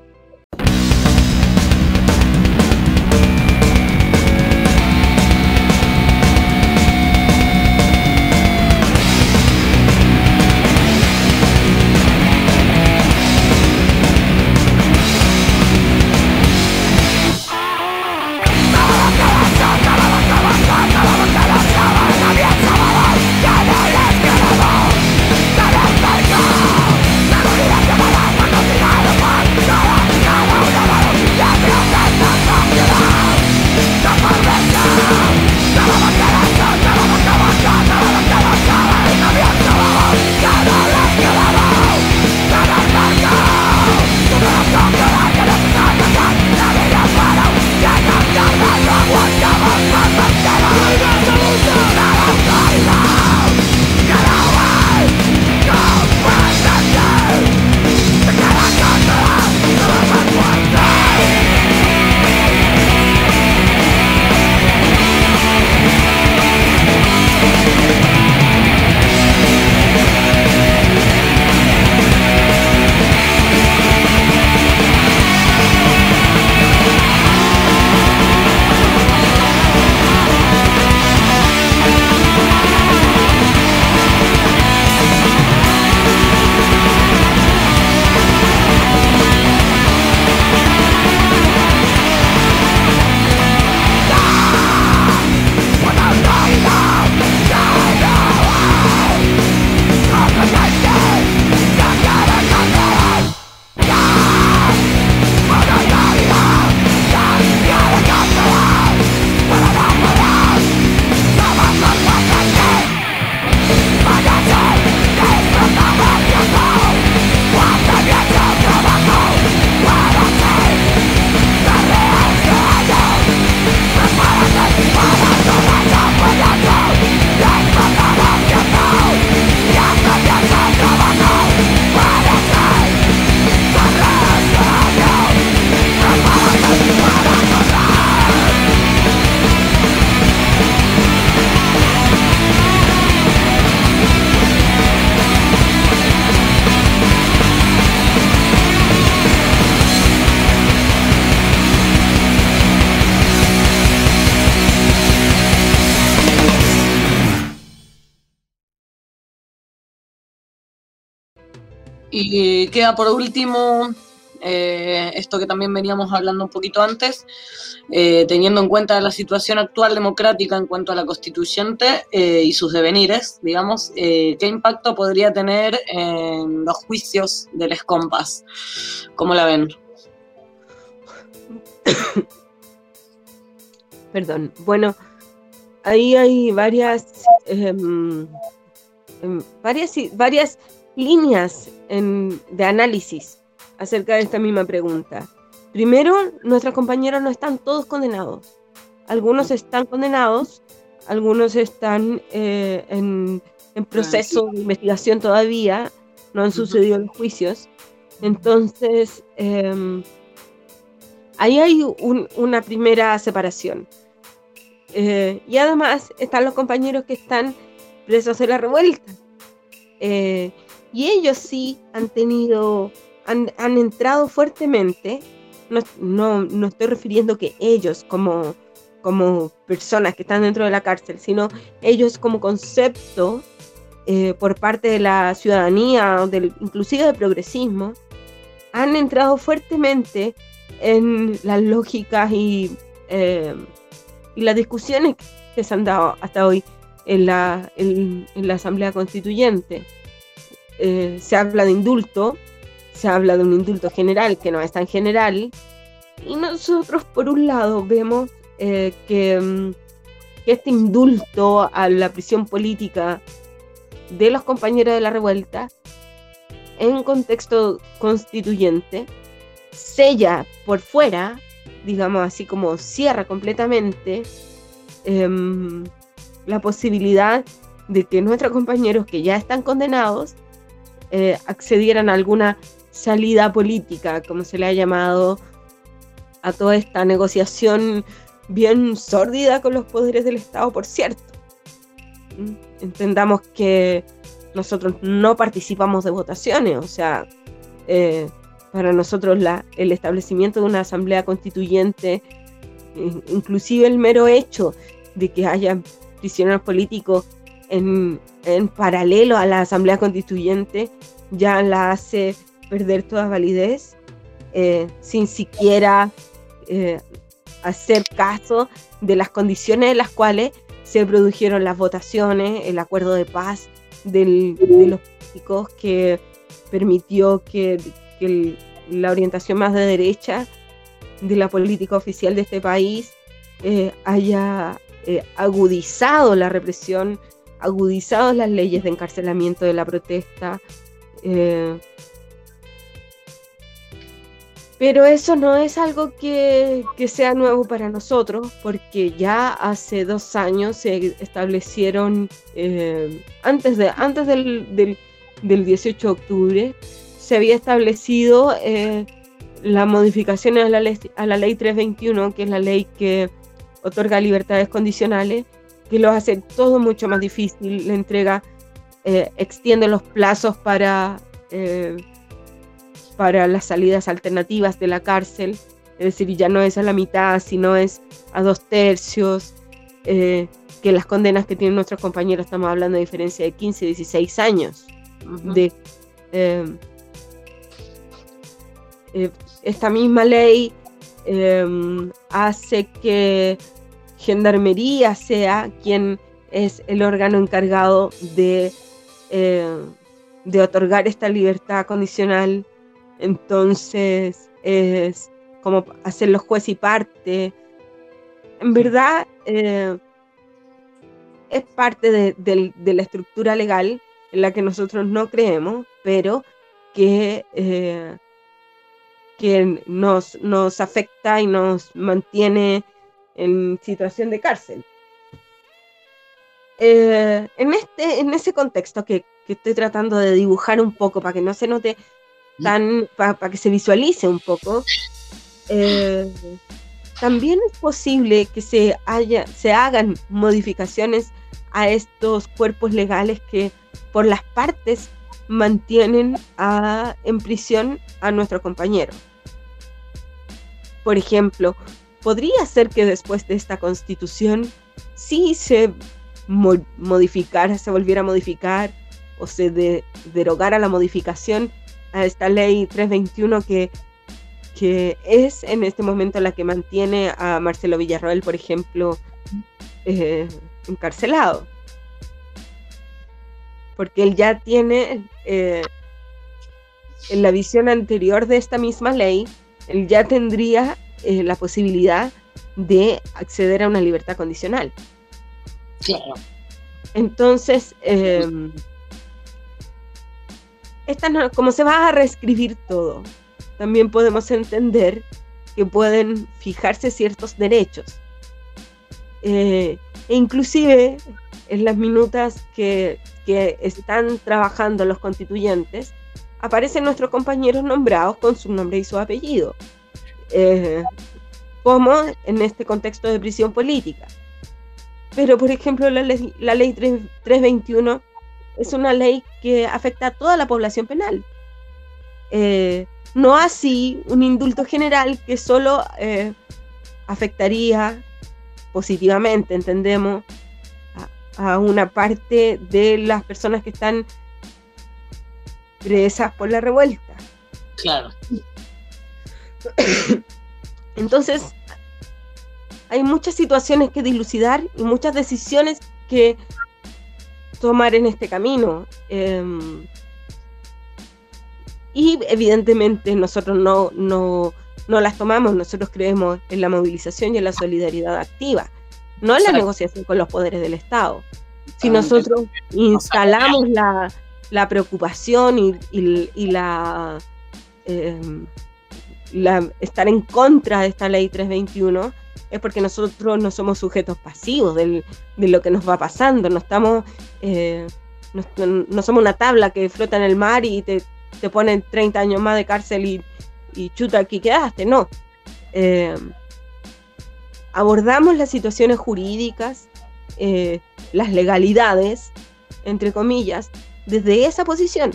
Y queda por último eh, esto que también veníamos hablando un poquito antes, eh, teniendo en cuenta la situación actual democrática en cuanto a la constituyente eh, y sus devenires, digamos, ¿qué impacto podría tener en los juicios del ESCOMPAS? ¿Cómo la ven? Perdón, bueno, ahí hay varias, em, em, varias, varias líneas en- de análisis acerca de esta misma pregunta. Primero, nuestros compañeros no están todos condenados. Algunos están condenados, algunos están eh, en, en proceso de investigación todavía, no han sucedido los juicios. Entonces, em, ahí hay un- una primera separación. Eh, y además están los compañeros que están presos de la revuelta. Eh, y ellos sí han tenido, han, entrado fuertemente. No, no, no estoy refiriendo que ellos como, como personas que están dentro de la cárcel, sino ellos como concepto eh, por parte de la ciudadanía, inclusive del progresismo, han entrado fuertemente en las lógicas y, eh, y las discusiones que se han dado hasta hoy en la, en la Asamblea Constituyente. Eh, se habla de indulto, se habla de un indulto general que no es tan general, y nosotros por un lado vemos eh, que, mm, que este indulto a la prisión política de los compañeros de la revuelta en contexto constituyente sella por fuera, digamos así como cierra completamente em, la posibilidad de que nuestros compañeros que ya están condenados eh, accedieran a alguna salida política, como se le ha llamado a toda esta negociación bien sórdida con los poderes del Estado, por cierto. ¿Mm? Entendamos que nosotros no participamos de votaciones, o sea, eh, para nosotros la, el establecimiento de una asamblea constituyente, in- inclusive el mero hecho de que haya prisioneros políticos en, paralelo a la asamblea constituyente, ya la hace perder toda validez, eh, sin siquiera eh, hacer caso de las condiciones en las cuales se produjeron las votaciones, el acuerdo de paz de los políticos que permitió que, la orientación más de derecha de la política oficial de este país eh, haya agudizado la represión, agudizado las leyes de encarcelamiento de la protesta. eh, pero eso no es algo que, que sea nuevo para nosotros, porque ya hace dos años se establecieron, eh, antes, de, antes del, del, del 18 de octubre, se había establecido eh, la modificación a la, ley, a la ley 321, que es la ley que otorga libertades condicionales, que lo hace todo mucho más difícil, la entrega, eh, extiende los plazos para... eh, para las salidas alternativas de la cárcel, es decir, ya no es a la mitad, sino es a dos tercios, eh, que las condenas que tienen nuestros compañeros, estamos hablando de diferencia de 15, 16 años. de, esta misma ley hace que Gendarmería sea quien es el órgano encargado de, eh, de otorgar esta libertad condicional entonces es como hacerlo juez y parte. En verdad eh, es parte de, de- de la estructura legal en la que nosotros no creemos, pero que, eh, que nos, nos afecta y nos mantiene en situación de cárcel. Eh, en, este, en ese contexto que, que estoy tratando de dibujar un poco para que no se note tan para que se visualice un poco. eh, también es posible que se, haya, se hagan modificaciones a estos cuerpos legales que por las partes mantienen a- en prisión a nuestro compañero. Por ejemplo, podría ser que después de esta constitución sí se mo- modificara, se volviera a modificar o se de- derogara la modificación a esta ley 321 que, que es en este momento la que mantiene a Marcelo Villarroel, por ejemplo, eh, encarcelado. Porque él ya tiene, eh, en la visión anterior de esta misma ley, él ya tendría eh, la posibilidad de acceder a una libertad condicional. Claro. Entonces, eh, esta no- como se va a reescribir todo, también podemos entender que pueden fijarse ciertos derechos. Eh, e inclusive en las minutas que, que están trabajando los constituyentes, aparecen nuestros compañeros nombrados con su nombre y su apellido. Eh, como en este contexto de prisión política. Pero, por ejemplo, la ley, la ley 3 321 es una ley que afecta a toda la población penal. Eh, no así un indulto general que solo eh, afectaría positivamente, entendemos, a, a una parte de las personas que están presas por la revuelta. Claro. Entonces, hay muchas situaciones que dilucidar y muchas decisiones que tomar en este camino. Em, y evidentemente nosotros no, no, no las tomamos, nosotros creemos en la movilización y en la solidaridad activa, no en la negociación con los poderes del Estado. Si Ah, nosotros instalamos la, la preocupación y, y- y la, em, la- estar en contra de esta ley 321, es porque nosotros no somos sujetos pasivos del- de lo que nos va pasando, no estamos, eh, no, no somos una tabla que flota en el mar y te, te ponen 30 años más de cárcel y, y chuta, aquí quedaste, no. Eh, abordamos las situaciones jurídicas, eh, las legalidades, entre comillas, desde esa posición,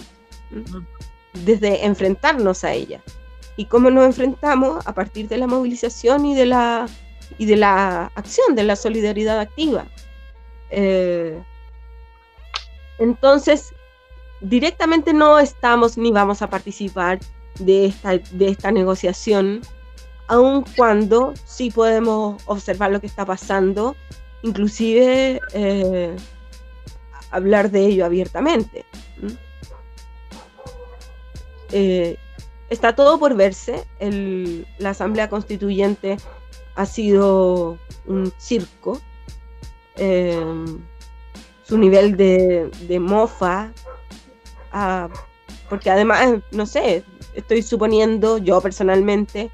desde enfrentarnos a ella. ¿Y cómo nos enfrentamos? A partir de la movilización y de la, y de la acción, de la solidaridad activa. Eh, entonces, directamente no estamos ni vamos a participar de esta, de esta negociación, aun cuando sí podemos observar lo que está pasando, inclusive eh, hablar de ello abiertamente. Está todo por verse. El- la Asamblea Constituyente ha sido un circo. Eh, su nivel de, de mofa, ah, porque además, no sé, estoy suponiendo yo personalmente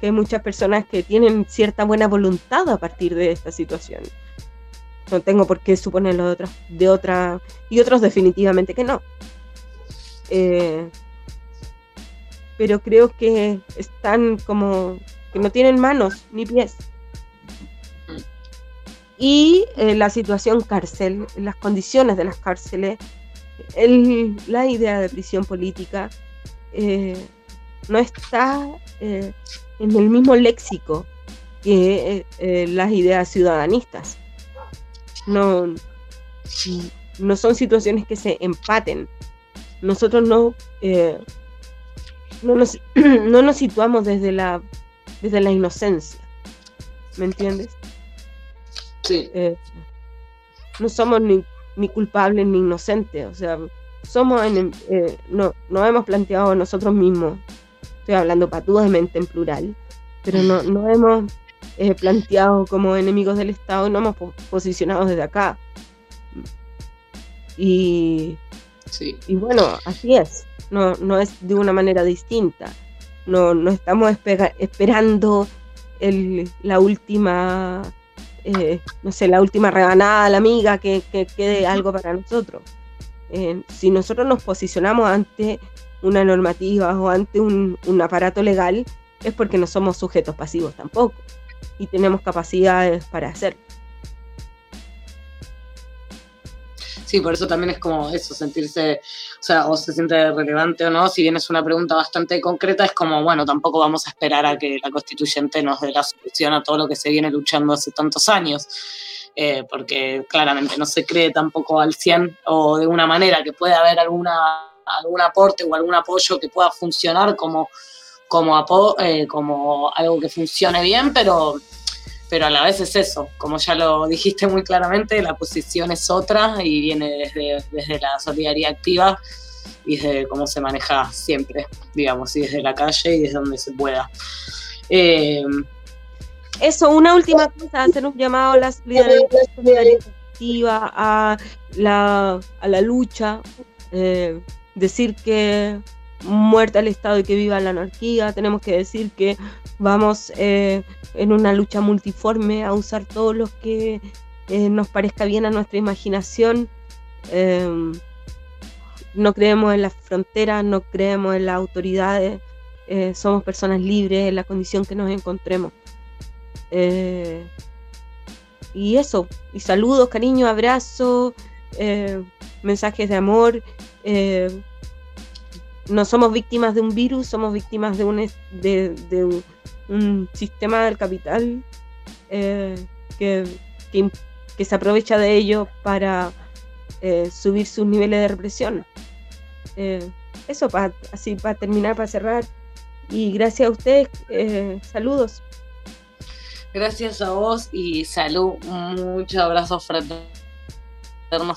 que hay muchas personas que tienen cierta buena voluntad a partir de esta situación. No tengo por qué suponerlo de otra, de otra y otros definitivamente que no. Eh, pero creo que están como que no tienen manos ni pies. Y eh, la situación cárcel, las condiciones de las cárceles, el- la idea de prisión política eh, no está eh, en el mismo léxico que las ideas ciudadanistas. No, no son situaciones que se empaten. Nosotros no, no, nos, no nos situamos desde la, desde la inocencia. ¿Me entiendes? Sí. Eh, no somos ni, ni culpables ni inocentes. O sea, somos enem- eh, no, nos hemos planteado a nosotros mismos, estoy hablando patudamente en plural, pero no, no hemos eh, planteado como enemigos del Estado no hemos po- posicionado desde acá. Y, y bueno, así es, no, no es de una manera distinta. No, no estamos espera- esperando el, la última, eh, no sé, la última rebanada la amiga que, que quede algo para nosotros. Eh, si nosotros nos posicionamos ante una normativa o ante un, un aparato legal, es porque no somos sujetos pasivos tampoco y tenemos capacidades para hacerlo. Sí, por eso también es como eso, sentirse, o sea, o se siente relevante o no, si bien es una pregunta bastante concreta, es como, bueno, tampoco vamos a esperar a que la constituyente nos dé la solución a todo lo que se viene luchando hace tantos años, eh, porque claramente no se cree tampoco al 100 o de una manera que pueda haber alguna algún aporte o algún apoyo que pueda funcionar como, como, apo- eh, como algo que funcione bien, pero, pero a la vez es eso, como ya lo dijiste muy claramente, la posición es otra y viene desde, desde la solidaridad activa y desde cómo se maneja siempre, digamos, y desde la calle y desde donde se pueda. Eh, Eso, una última cosa, hacer un llamado a la solidaridad activa, a la, a la lucha, eh, decir que muerta el Estado y que viva la anarquía, tenemos que decir que vamos eh, en una lucha multiforme a usar todos los que eh, nos parezca bien a nuestra imaginación. Eh, no creemos en las fronteras, no creemos en las autoridades, eh, somos personas libres en la condición que nos encontremos. Y eso, y saludos, cariño, abrazos, mensajes de amor. No somos víctimas de un virus, somos víctimas de un, de, un, sistema del capital eh, que, que se aprovecha de ello para eh, subir sus niveles de represión. Eh, eso, para así para terminar, para cerrar. Y gracias a ustedes, eh, saludos. Gracias a vos y salud. Muchos abrazos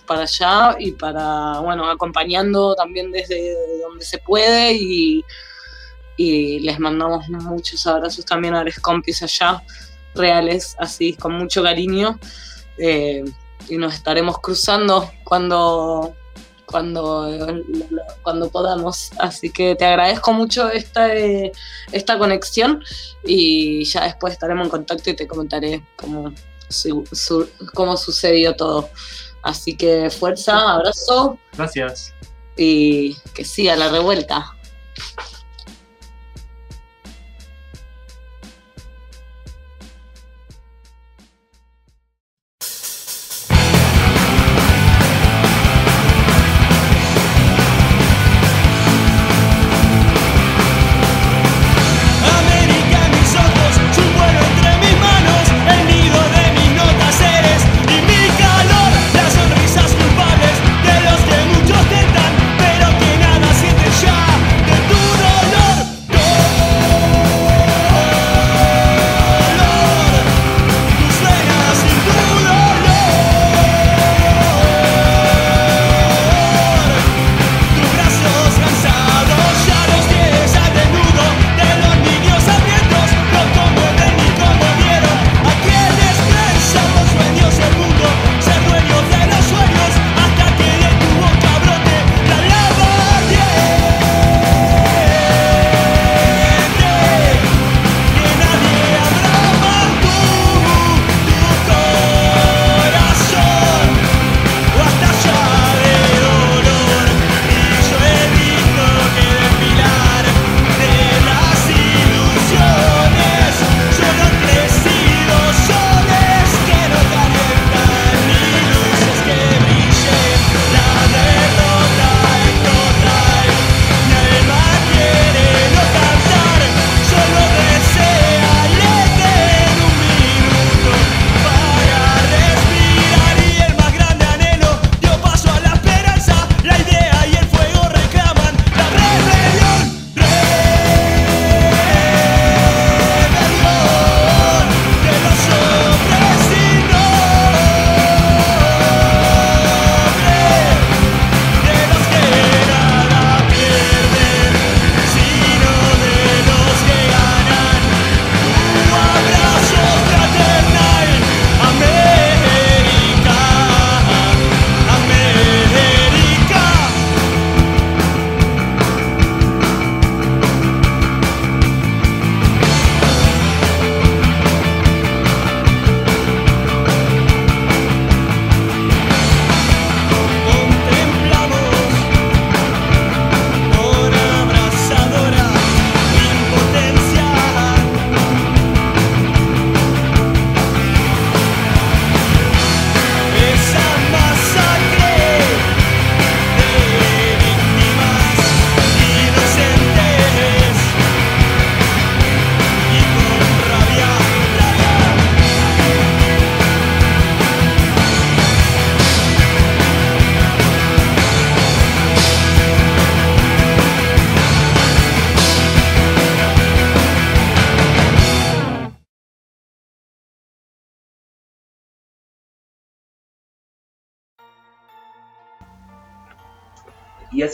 para allá y para, bueno, acompañando también desde donde se puede y, y les mandamos muchos abrazos también a los compis allá, reales, así, con mucho cariño. Eh, y nos estaremos cruzando cuando, cuando, cuando podamos. Así que te agradezco mucho esta, eh, esta conexión y ya después estaremos en contacto y te comentaré cómo, cómo sucedió todo. Así que fuerza, abrazo Gracias. y que siga la revuelta.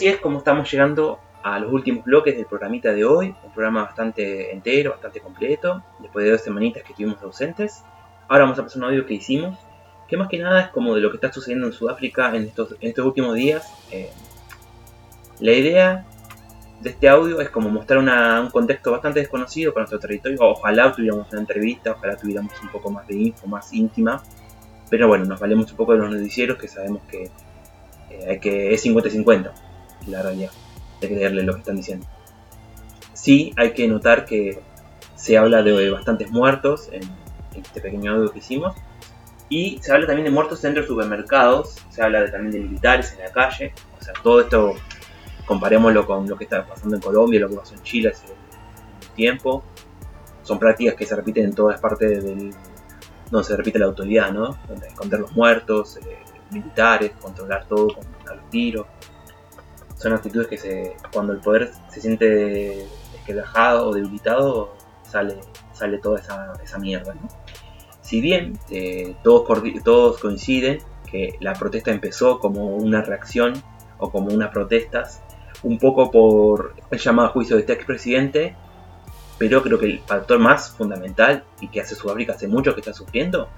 Así es como estamos llegando a los últimos bloques del programita de hoy, un programa bastante entero, bastante completo, después de dos semanitas que estuvimos ausentes. Ahora vamos a pasar un audio que hicimos, que más que nada es como de lo que está sucediendo en Sudáfrica en estos, últimos días. Eh, la idea de este audio es como mostrar un contexto bastante desconocido para nuestro territorio. Ojalá tuviéramos una entrevista, ojalá tuviéramos un poco más de info, más íntima. Pero bueno, nos valemos un poco de los noticieros que sabemos que, eh, que es 50-50 la realidad de creerle lo que están diciendo. Sí, hay que notar que se habla de bastantes muertos en, este pequeño audio que hicimos. Y se habla también de muertos dentro de supermercados, se habla de- también de militares en la calle. O sea, todo esto comparémoslo con lo que está pasando en Colombia, lo que pasó en Chile hace un tiempo. Son prácticas que se repiten en todas partes del, donde se repite la autoridad, ¿no? Donde esconder los muertos, eh, militares, controlar todo con los tiros. Son actitudes que se, cuando el poder se siente desquebrajado o debilitado, sale, sale toda esa, esa mierda, ¿no? Si bien eh, todos, todos coinciden que la protesta empezó como una reacción o como unas protestas, un poco por el llamado juicio de este expresidente, pero creo que el factor más fundamental y que hace Sudáfrica hace mucho que está sufriendo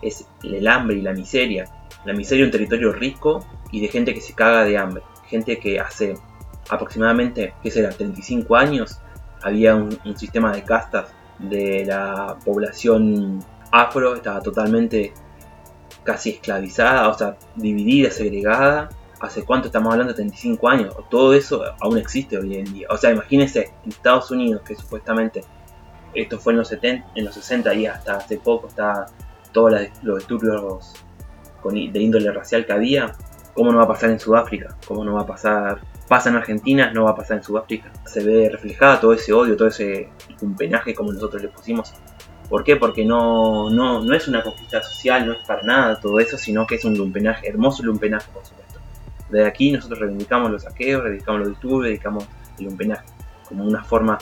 es el hambre y la miseria. La miseria en un territorio rico y de gente que se caga de hambre. Gente que hace aproximadamente, ¿qué será?, 35 años había un, sistema de castas de la población afro, estaba totalmente casi esclavizada, o sea, dividida, segregada. ¿Hace cuánto estamos hablando? 35 años. Todo eso aún existe hoy en día. O sea, imagínense en Estados Unidos que supuestamente esto fue en los 70, en los 60 y hasta hace poco está todos los disturbios de índole racial que había. ¿Cómo no va a pasar en Sudáfrica? ¿Cómo no va a pasar? Pasa en Argentina, no va a pasar en Sudáfrica. Se ve reflejada todo ese odio, todo ese lumpenaje como nosotros le pusimos. ¿Por qué? Porque no, no, no es una conquista social, no es para nada todo eso, sino que es un lumpenaje, hermoso lumpenaje, por supuesto. Desde aquí nosotros reivindicamos los saqueos, reivindicamos los disturbios, reivindicamos el lumpenaje como una forma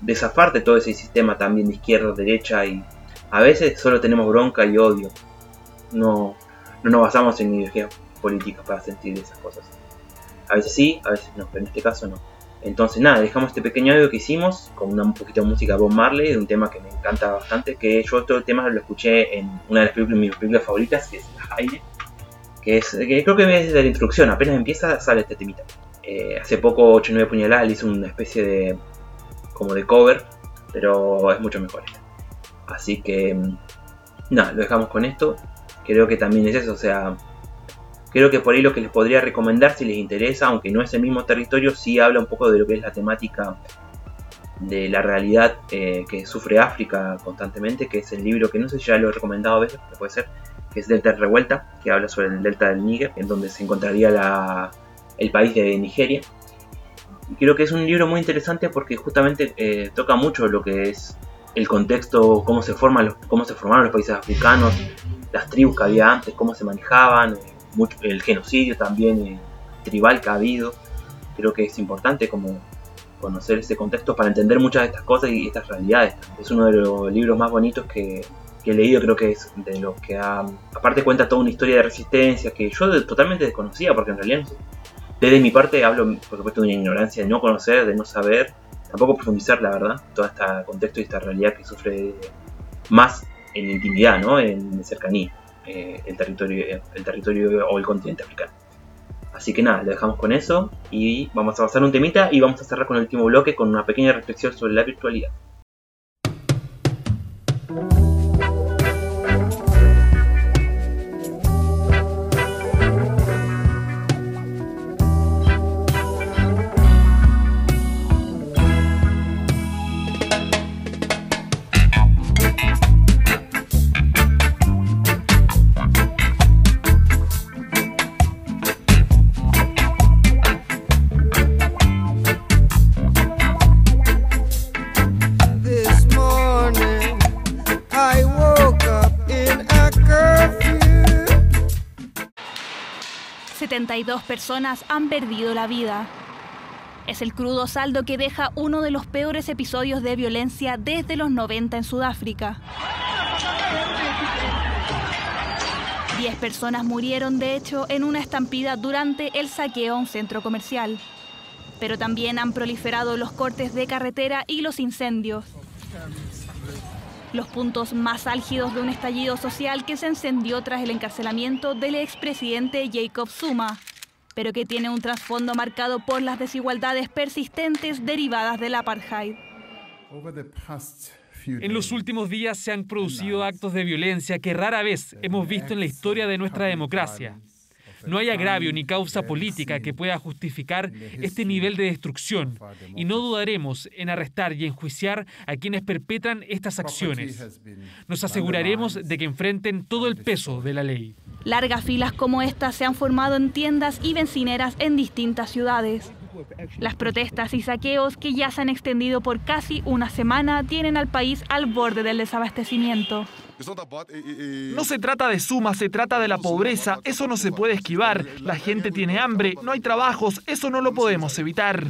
de zafar de todo ese sistema también de izquierda, derecha y a veces solo tenemos bronca y odio. No, no nos basamos en ideologías políticas para sentir esas cosas. A veces sí, a veces no, pero en este caso no. Entonces nada, dejamos este pequeño audio que hicimos con una, un poquito de música de Bob Marley, de un tema que me encanta bastante, que yo todo el tema lo escuché en una de las películas, mis películas favoritas, que es La Jaime, que es, que creo que desde la introducción, apenas empieza sale este temita. Eh, hace poco 89 puñaladas le hizo una especie de como de cover, pero es mucho mejor este. Así que mm, nada, lo dejamos con esto. Creo que también es eso, o sea, creo que por ahí lo que les podría recomendar si les interesa, aunque no es el mismo territorio, sí habla un poco de lo que es la temática de la realidad eh, que sufre África constantemente, que es el libro que no sé si ya lo he recomendado a veces, puede ser, que es Delta Revuelta, que habla sobre el delta del Níger, en donde se encontraría la, el país de Nigeria. Y creo que es un libro muy interesante porque justamente eh, toca mucho lo que es el contexto, cómo se, forman los, cómo se formaron los países africanos, las tribus que había antes, cómo se manejaban, eh, mucho- el genocidio también eh, tribal que ha habido. Creo que es importante como conocer ese contexto para entender muchas de estas cosas y estas realidades. Es uno de los libros más bonitos que, que he leído, creo que es de los que ha... Aparte cuenta toda una historia de resistencia que yo totalmente desconocía, porque en realidad desde mi parte hablo, por supuesto, de una ignorancia, de no conocer, de no saber, tampoco profundizar, la verdad, todo este contexto y esta realidad que sufre más en intimidad, ¿no? En cercanía, eh, el, territorio, el territorio o el continente africano. Así que nada, lo dejamos con eso y vamos a pasar un temita y vamos a cerrar con el último bloque con una pequeña reflexión sobre la virtualidad. 72 personas han perdido la vida. Es el crudo saldo que deja uno de los peores episodios de violencia desde los 90 en Sudáfrica. Diez personas murieron, de hecho, en una estampida durante el saqueo a un centro comercial. Pero también han proliferado los cortes de carretera y los incendios. Los puntos más álgidos de un estallido social que se encendió tras el encarcelamiento del expresidente Jacob Zuma, pero que tiene un trasfondo marcado por las desigualdades persistentes derivadas del apartheid. En los últimos días se han producido actos de violencia que rara vez hemos visto en la historia de nuestra democracia. No hay agravio ni causa política que pueda justificar este nivel de destrucción y no dudaremos en arrestar y enjuiciar a quienes perpetran estas acciones. Nos aseguraremos de que enfrenten todo el peso de la ley. Largas filas como estas se han formado en tiendas y bencineras en distintas ciudades. Las protestas y saqueos que ya se han extendido por casi una semana tienen al país al borde del desabastecimiento. No se trata de suma, se trata de la pobreza. Eso no se puede esquivar. La gente tiene hambre, no hay trabajos. Eso no lo podemos evitar.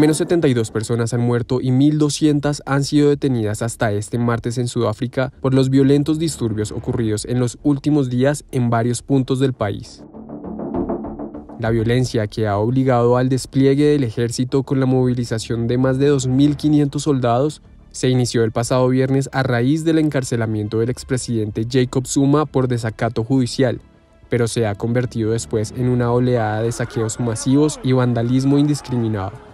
Menos 72 personas han muerto y 1.200 han sido detenidas hasta este martes en Sudáfrica por los violentos disturbios ocurridos en los últimos días en varios puntos del país. La violencia que ha obligado al despliegue del ejército con la movilización de más de 2.500 soldados se inició el pasado viernes a raíz del encarcelamiento del expresidente Jacob Zuma por desacato judicial, pero se ha convertido después en una oleada de saqueos masivos y vandalismo indiscriminado.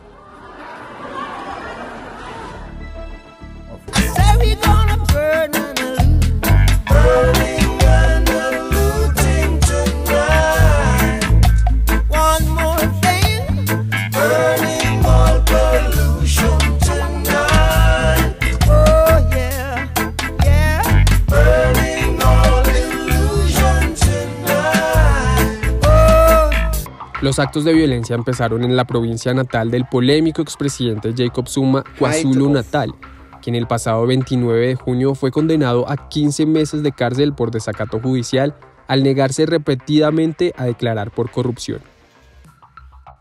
Los actos de violencia empezaron en la provincia natal del polémico expresidente Jacob Zuma, KwaZulu Natal, quien el pasado 29 de junio fue condenado a 15 meses de cárcel por desacato judicial al negarse repetidamente a declarar por corrupción.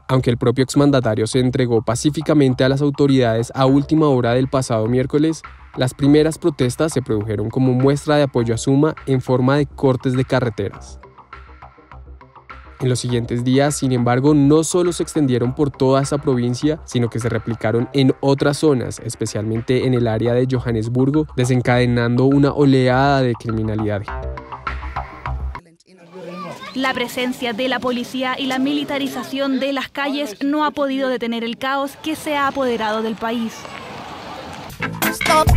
Aunque el propio exmandatario se entregó pacíficamente a las autoridades a última hora del pasado miércoles, las primeras protestas se produjeron como muestra de apoyo a Zuma en forma de cortes de carreteras. En los siguientes días, sin embargo, no solo se extendieron por toda esa provincia, sino que se replicaron en otras zonas, especialmente en el área de Johannesburgo, desencadenando una oleada de criminalidad. La presencia de la policía y la militarización de las calles no ha podido detener el caos que se ha apoderado del país. Stop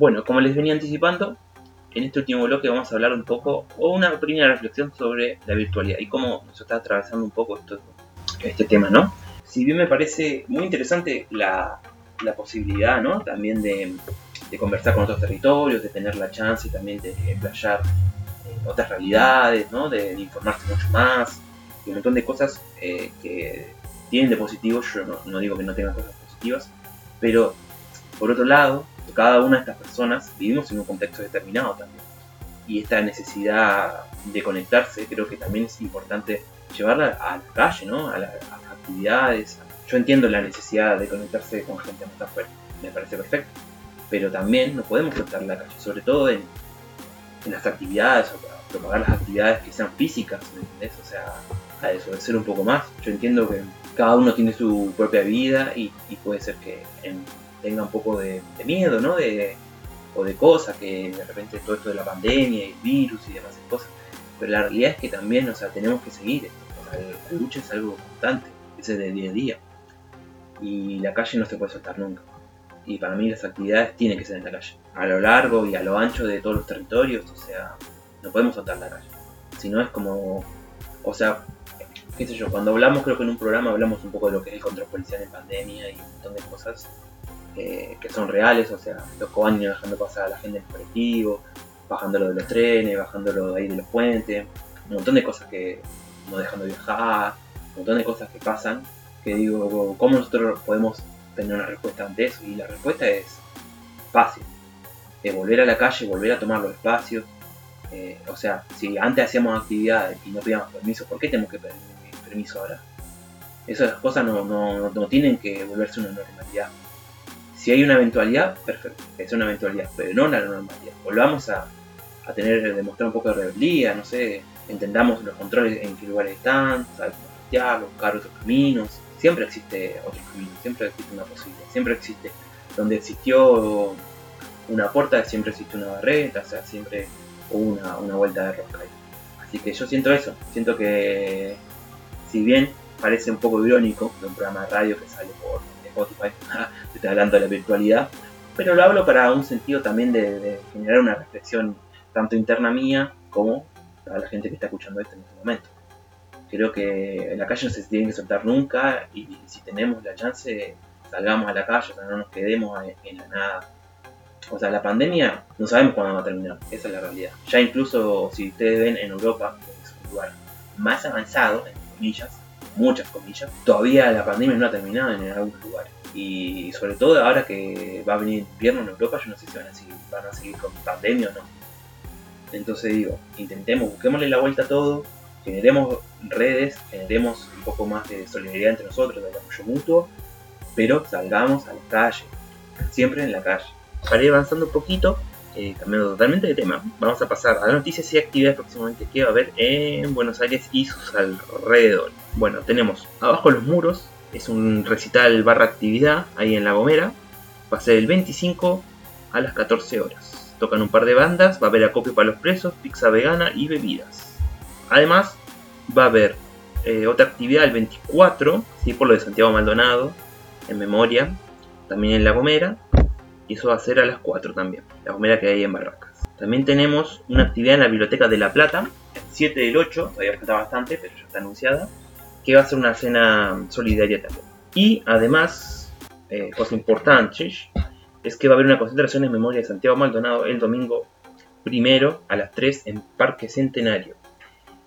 Bueno, como les venía anticipando, en este último bloque vamos a hablar un poco, o una pequeña reflexión sobre la virtualidad y cómo nos está atravesando un poco este tema, ¿no? Si bien me parece muy interesante la, la posibilidad, ¿no? También de, conversar con otros territorios, de tener la chance también de explayar eh, otras realidades, ¿no? De, de informarse mucho más, y un montón de cosas eh, que tienen de positivo, yo no, no digo que no tengan cosas positivas, pero por otro lado, cada una de estas personas vivimos en un contexto determinado también. Y esta necesidad de conectarse creo que también es importante llevarla a la calle, ¿no? a, la- a las actividades. Yo entiendo la necesidad de conectarse con gente más afuera, me parece perfecto. Pero también no podemos soltar la calle, sobre todo en, en las actividades, o propagar las actividades que sean físicas. O sea, a desobedecer un poco más. Yo entiendo que cada uno tiene su propia vida y, y puede ser que en- tenga un poco de, miedo, ¿no? De, o de cosas, que de repente todo esto de la pandemia el virus y demás cosas. Pero la realidad es que también, o sea, tenemos que seguir la lucha es algo constante, es de día a día. Y la calle no se puede soltar nunca. Y para mí las actividades tienen que ser en la calle. A lo largo y a lo ancho de todos los territorios, o sea, no podemos soltar la calle. Si no es como, o sea, qué sé yo, cuando hablamos, creo que en un programa hablamos un poco de lo que es el control policial en pandemia y un montón de cosas eh, que son reales, o sea, los cobaños dejando pasar a la gente en el colectivo, bajándolo de los trenes, bajándolo de ahí de los puentes, un montón de cosas que no dejando viajar, un montón de cosas que pasan, que digo, ¿cómo nosotros podemos tener una respuesta ante eso? Y la respuesta es fácil, es volver a la calle, volver a tomar los espacios, eh, o sea, si antes hacíamos actividades y no pedíamos permiso, ¿por qué tenemos que pedir permiso ahora? Esas cosas no, no, no tienen que volverse una normalidad. Si hay una eventualidad, perfecto, es una eventualidad, pero no una normalidad. Volvamos a, a tener, demostrar un poco de rebeldía, no sé, entendamos los controles en qué lugares están, saber buscar otros caminos. Siempre existe otro camino, siempre existe una posibilidad, siempre existe. Donde existió una puerta, siempre existe una barreta, o sea, siempre hubo una, vuelta de rosca. Así que yo siento eso, siento que si bien parece un poco irónico de un programa de radio que sale por Spotify, estoy hablando de la virtualidad, pero lo hablo para un sentido también de, de generar una reflexión tanto interna mía como para la gente que está escuchando esto en este momento. Creo que la calle no se tiene que soltar nunca y si tenemos la chance salgamos a la calle, o sea, no nos quedemos en, en la nada. O sea, la pandemia no sabemos cuándo va a terminar, esa es la realidad. Ya incluso si ustedes ven en Europa, que es un lugar más avanzado, en comillas, muchas comillas, todavía la pandemia no ha terminado en algunos lugares. Y sobre todo ahora que va a venir invierno en Europa, yo no sé si van a seguir, con pandemia o no. Entonces digo, intentemos, busquémosle la vuelta a todo, generemos redes, generemos un poco más de solidaridad entre nosotros, de apoyo mutuo, pero salgamos a la calle, siempre en la calle. Para ir avanzando un poquito, eh, cambiando totalmente de tema, vamos a pasar a las noticias y actividades próximamente que va a haber en Buenos Aires y sus alrededores. Bueno, tenemos abajo los muros, es un recital barra actividad ahí en La Gomera, va a ser el 25 a las 14 horas. Tocan un par de bandas, va a haber acopio para los presos, pizza vegana y bebidas. Además, va a haber eh, otra actividad el 24, ¿sí? por lo de Santiago Maldonado, en memoria, también en La Gomera, y eso va a ser a las 4 también, La Gomera que hay en Barracas. También tenemos una actividad en la Biblioteca de La Plata, el 7 del 8, todavía falta bastante, pero ya está anunciada, que va a ser una cena solidaria también. Y además, eh, cosa importante, es que va a haber una concentración en memoria de Santiago Maldonado el domingo primero a las 3 en Parque Centenario.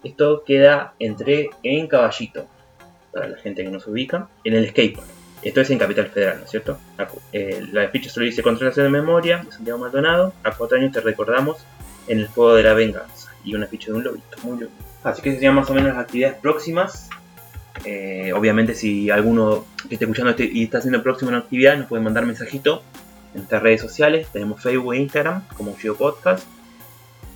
Esto queda entre en Caballito, para la gente que no se ubica, en el skatepark. Esto es en Capital Federal, ¿no es cierto? Eh, la ficha solo dice concentración de memoria de Santiago Maldonado. A cuatro años te recordamos en el fuego de la venganza. Y una ficha de un lobito, muy lobito. Así que serían más o menos las actividades próximas. Eh, obviamente si alguno que esté escuchando este y está haciendo próxima una actividad nos puede mandar mensajito en nuestras redes sociales. Tenemos Facebook e Instagram como Geo Podcast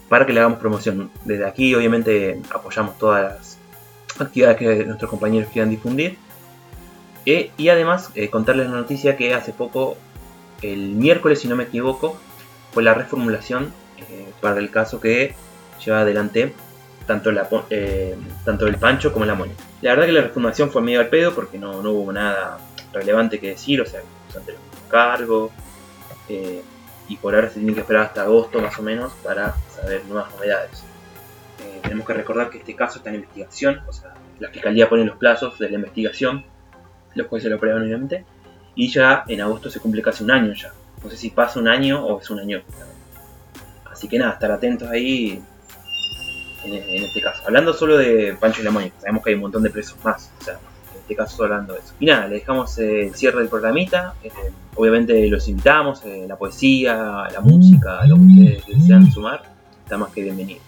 para que le hagamos promoción. Desde aquí obviamente apoyamos todas las actividades que nuestros compañeros quieran difundir. Y además eh, contarles la noticia que hace poco, el miércoles si no me equivoco, fue la reformulación eh, para el caso que lleva adelante tanto, la, eh, tanto el Pancho como la Moni. La verdad que la reformulación fue medio al pedo porque no, no hubo nada relevante que decir, o sea, ante los cargos, y por ahora se tiene que esperar hasta agosto más o menos para saber nuevas novedades. Eh, tenemos que recordar que este caso está en investigación, o sea, la fiscalía pone los plazos de la investigación, los jueces lo prueban obviamente, y ya en agosto se cumple casi un año ya. No sé si pasa un año o es un año. Así que nada, estar atentos ahí en, este caso. Hablando solo de Pancho y la Mónica, sabemos que hay un montón de presos más. O sea, en este caso hablando de eso. Y nada, le dejamos el cierre del programita. eh, obviamente los invitamos, eh, la poesía, la música, lo que ustedes desean sumar, está más que bienvenido.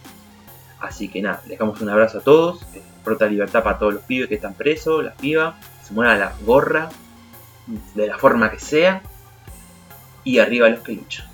Así que nada, dejamos un abrazo a todos. eh, Prota libertad para todos los pibes que están presos, las pibas. Se mueran la gorra, de la forma que sea. Y arriba los que luchan.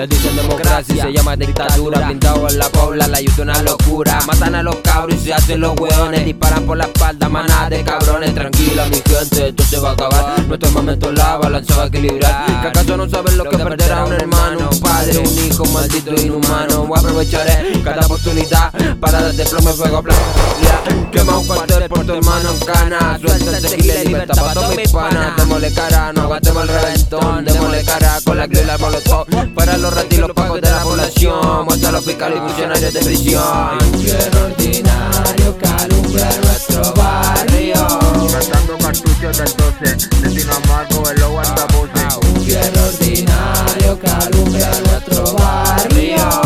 Le dicen democracia. Y se llama dictadura Pintado en la pobla, la ayuda una locura. Matan a los cabros y se hacen los hueones. Disparan por la espalda, manada de cabrones. Tranquila mi gente, esto se va a acabar. Nuestro momento la balanza va a equilibrar. ¿Que acaso no saben lo que perderá un hermano? Un padre, un hijo maldito e inhumano. Voy a aprovecharé cada oportunidad Para darte plomo, fuego, plaza Quema un cuartel por tu hermano en cana. Suelta el tequila y libertad para todos mis panas. Démosle cara, no aguantemos el reventón. Démosle cara con la glue y la molotov Para los retiros pagos de la población. Muestra a los fiscales y funcionarios de prisión. Infierno ordinario que alumbra nuestro barrio. Gastando cartuchos del 12 Destino amargo, el lobo Un fierro ordinario que alumbra nuestro barrio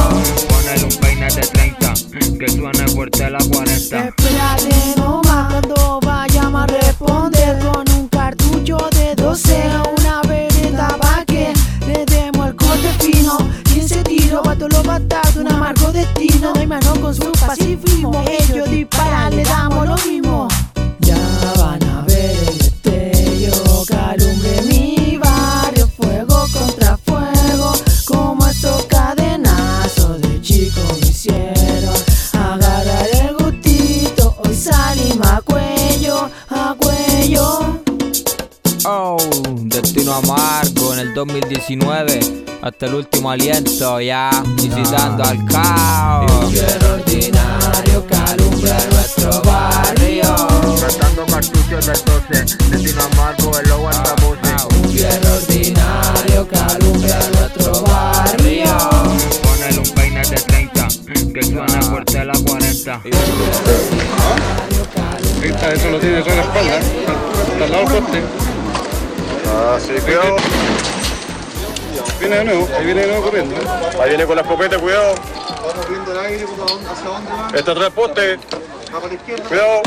Ponele un peine de 30 Que suene fuerte la 40 Espérate nomás cuando vayamos a responder con un cartucho de 12 a una vereda pa' que le demos el corte fino. 15 tiros pa' todos los bastardos, un amargo destino. No hay mano con su pacifismo. Ellos disparan, le damos lo mismo. Oh, destino amargo en el 2019 Hasta el último aliento ya Visitando al caos. Infierno ordinario que alumbra nuestro barrio. Gastando cartuchos del 12 Destino amargo, el lobo altavoces Infierno ordinario que alumbra nuestro barrio. Ponele un peine de 30 Que suene fuerte la 40 Esta, eso lo tiene en la espalda, al lado poste. Ah, sí, cuidado. Viene de nuevo, ahí viene de nuevo corriendo. Ahí viene con la escopeta, cuidado. Vamos viendo el aire, ¿hacia dónde va? Está atrás del poste. Va para la izquierda. Cuidado.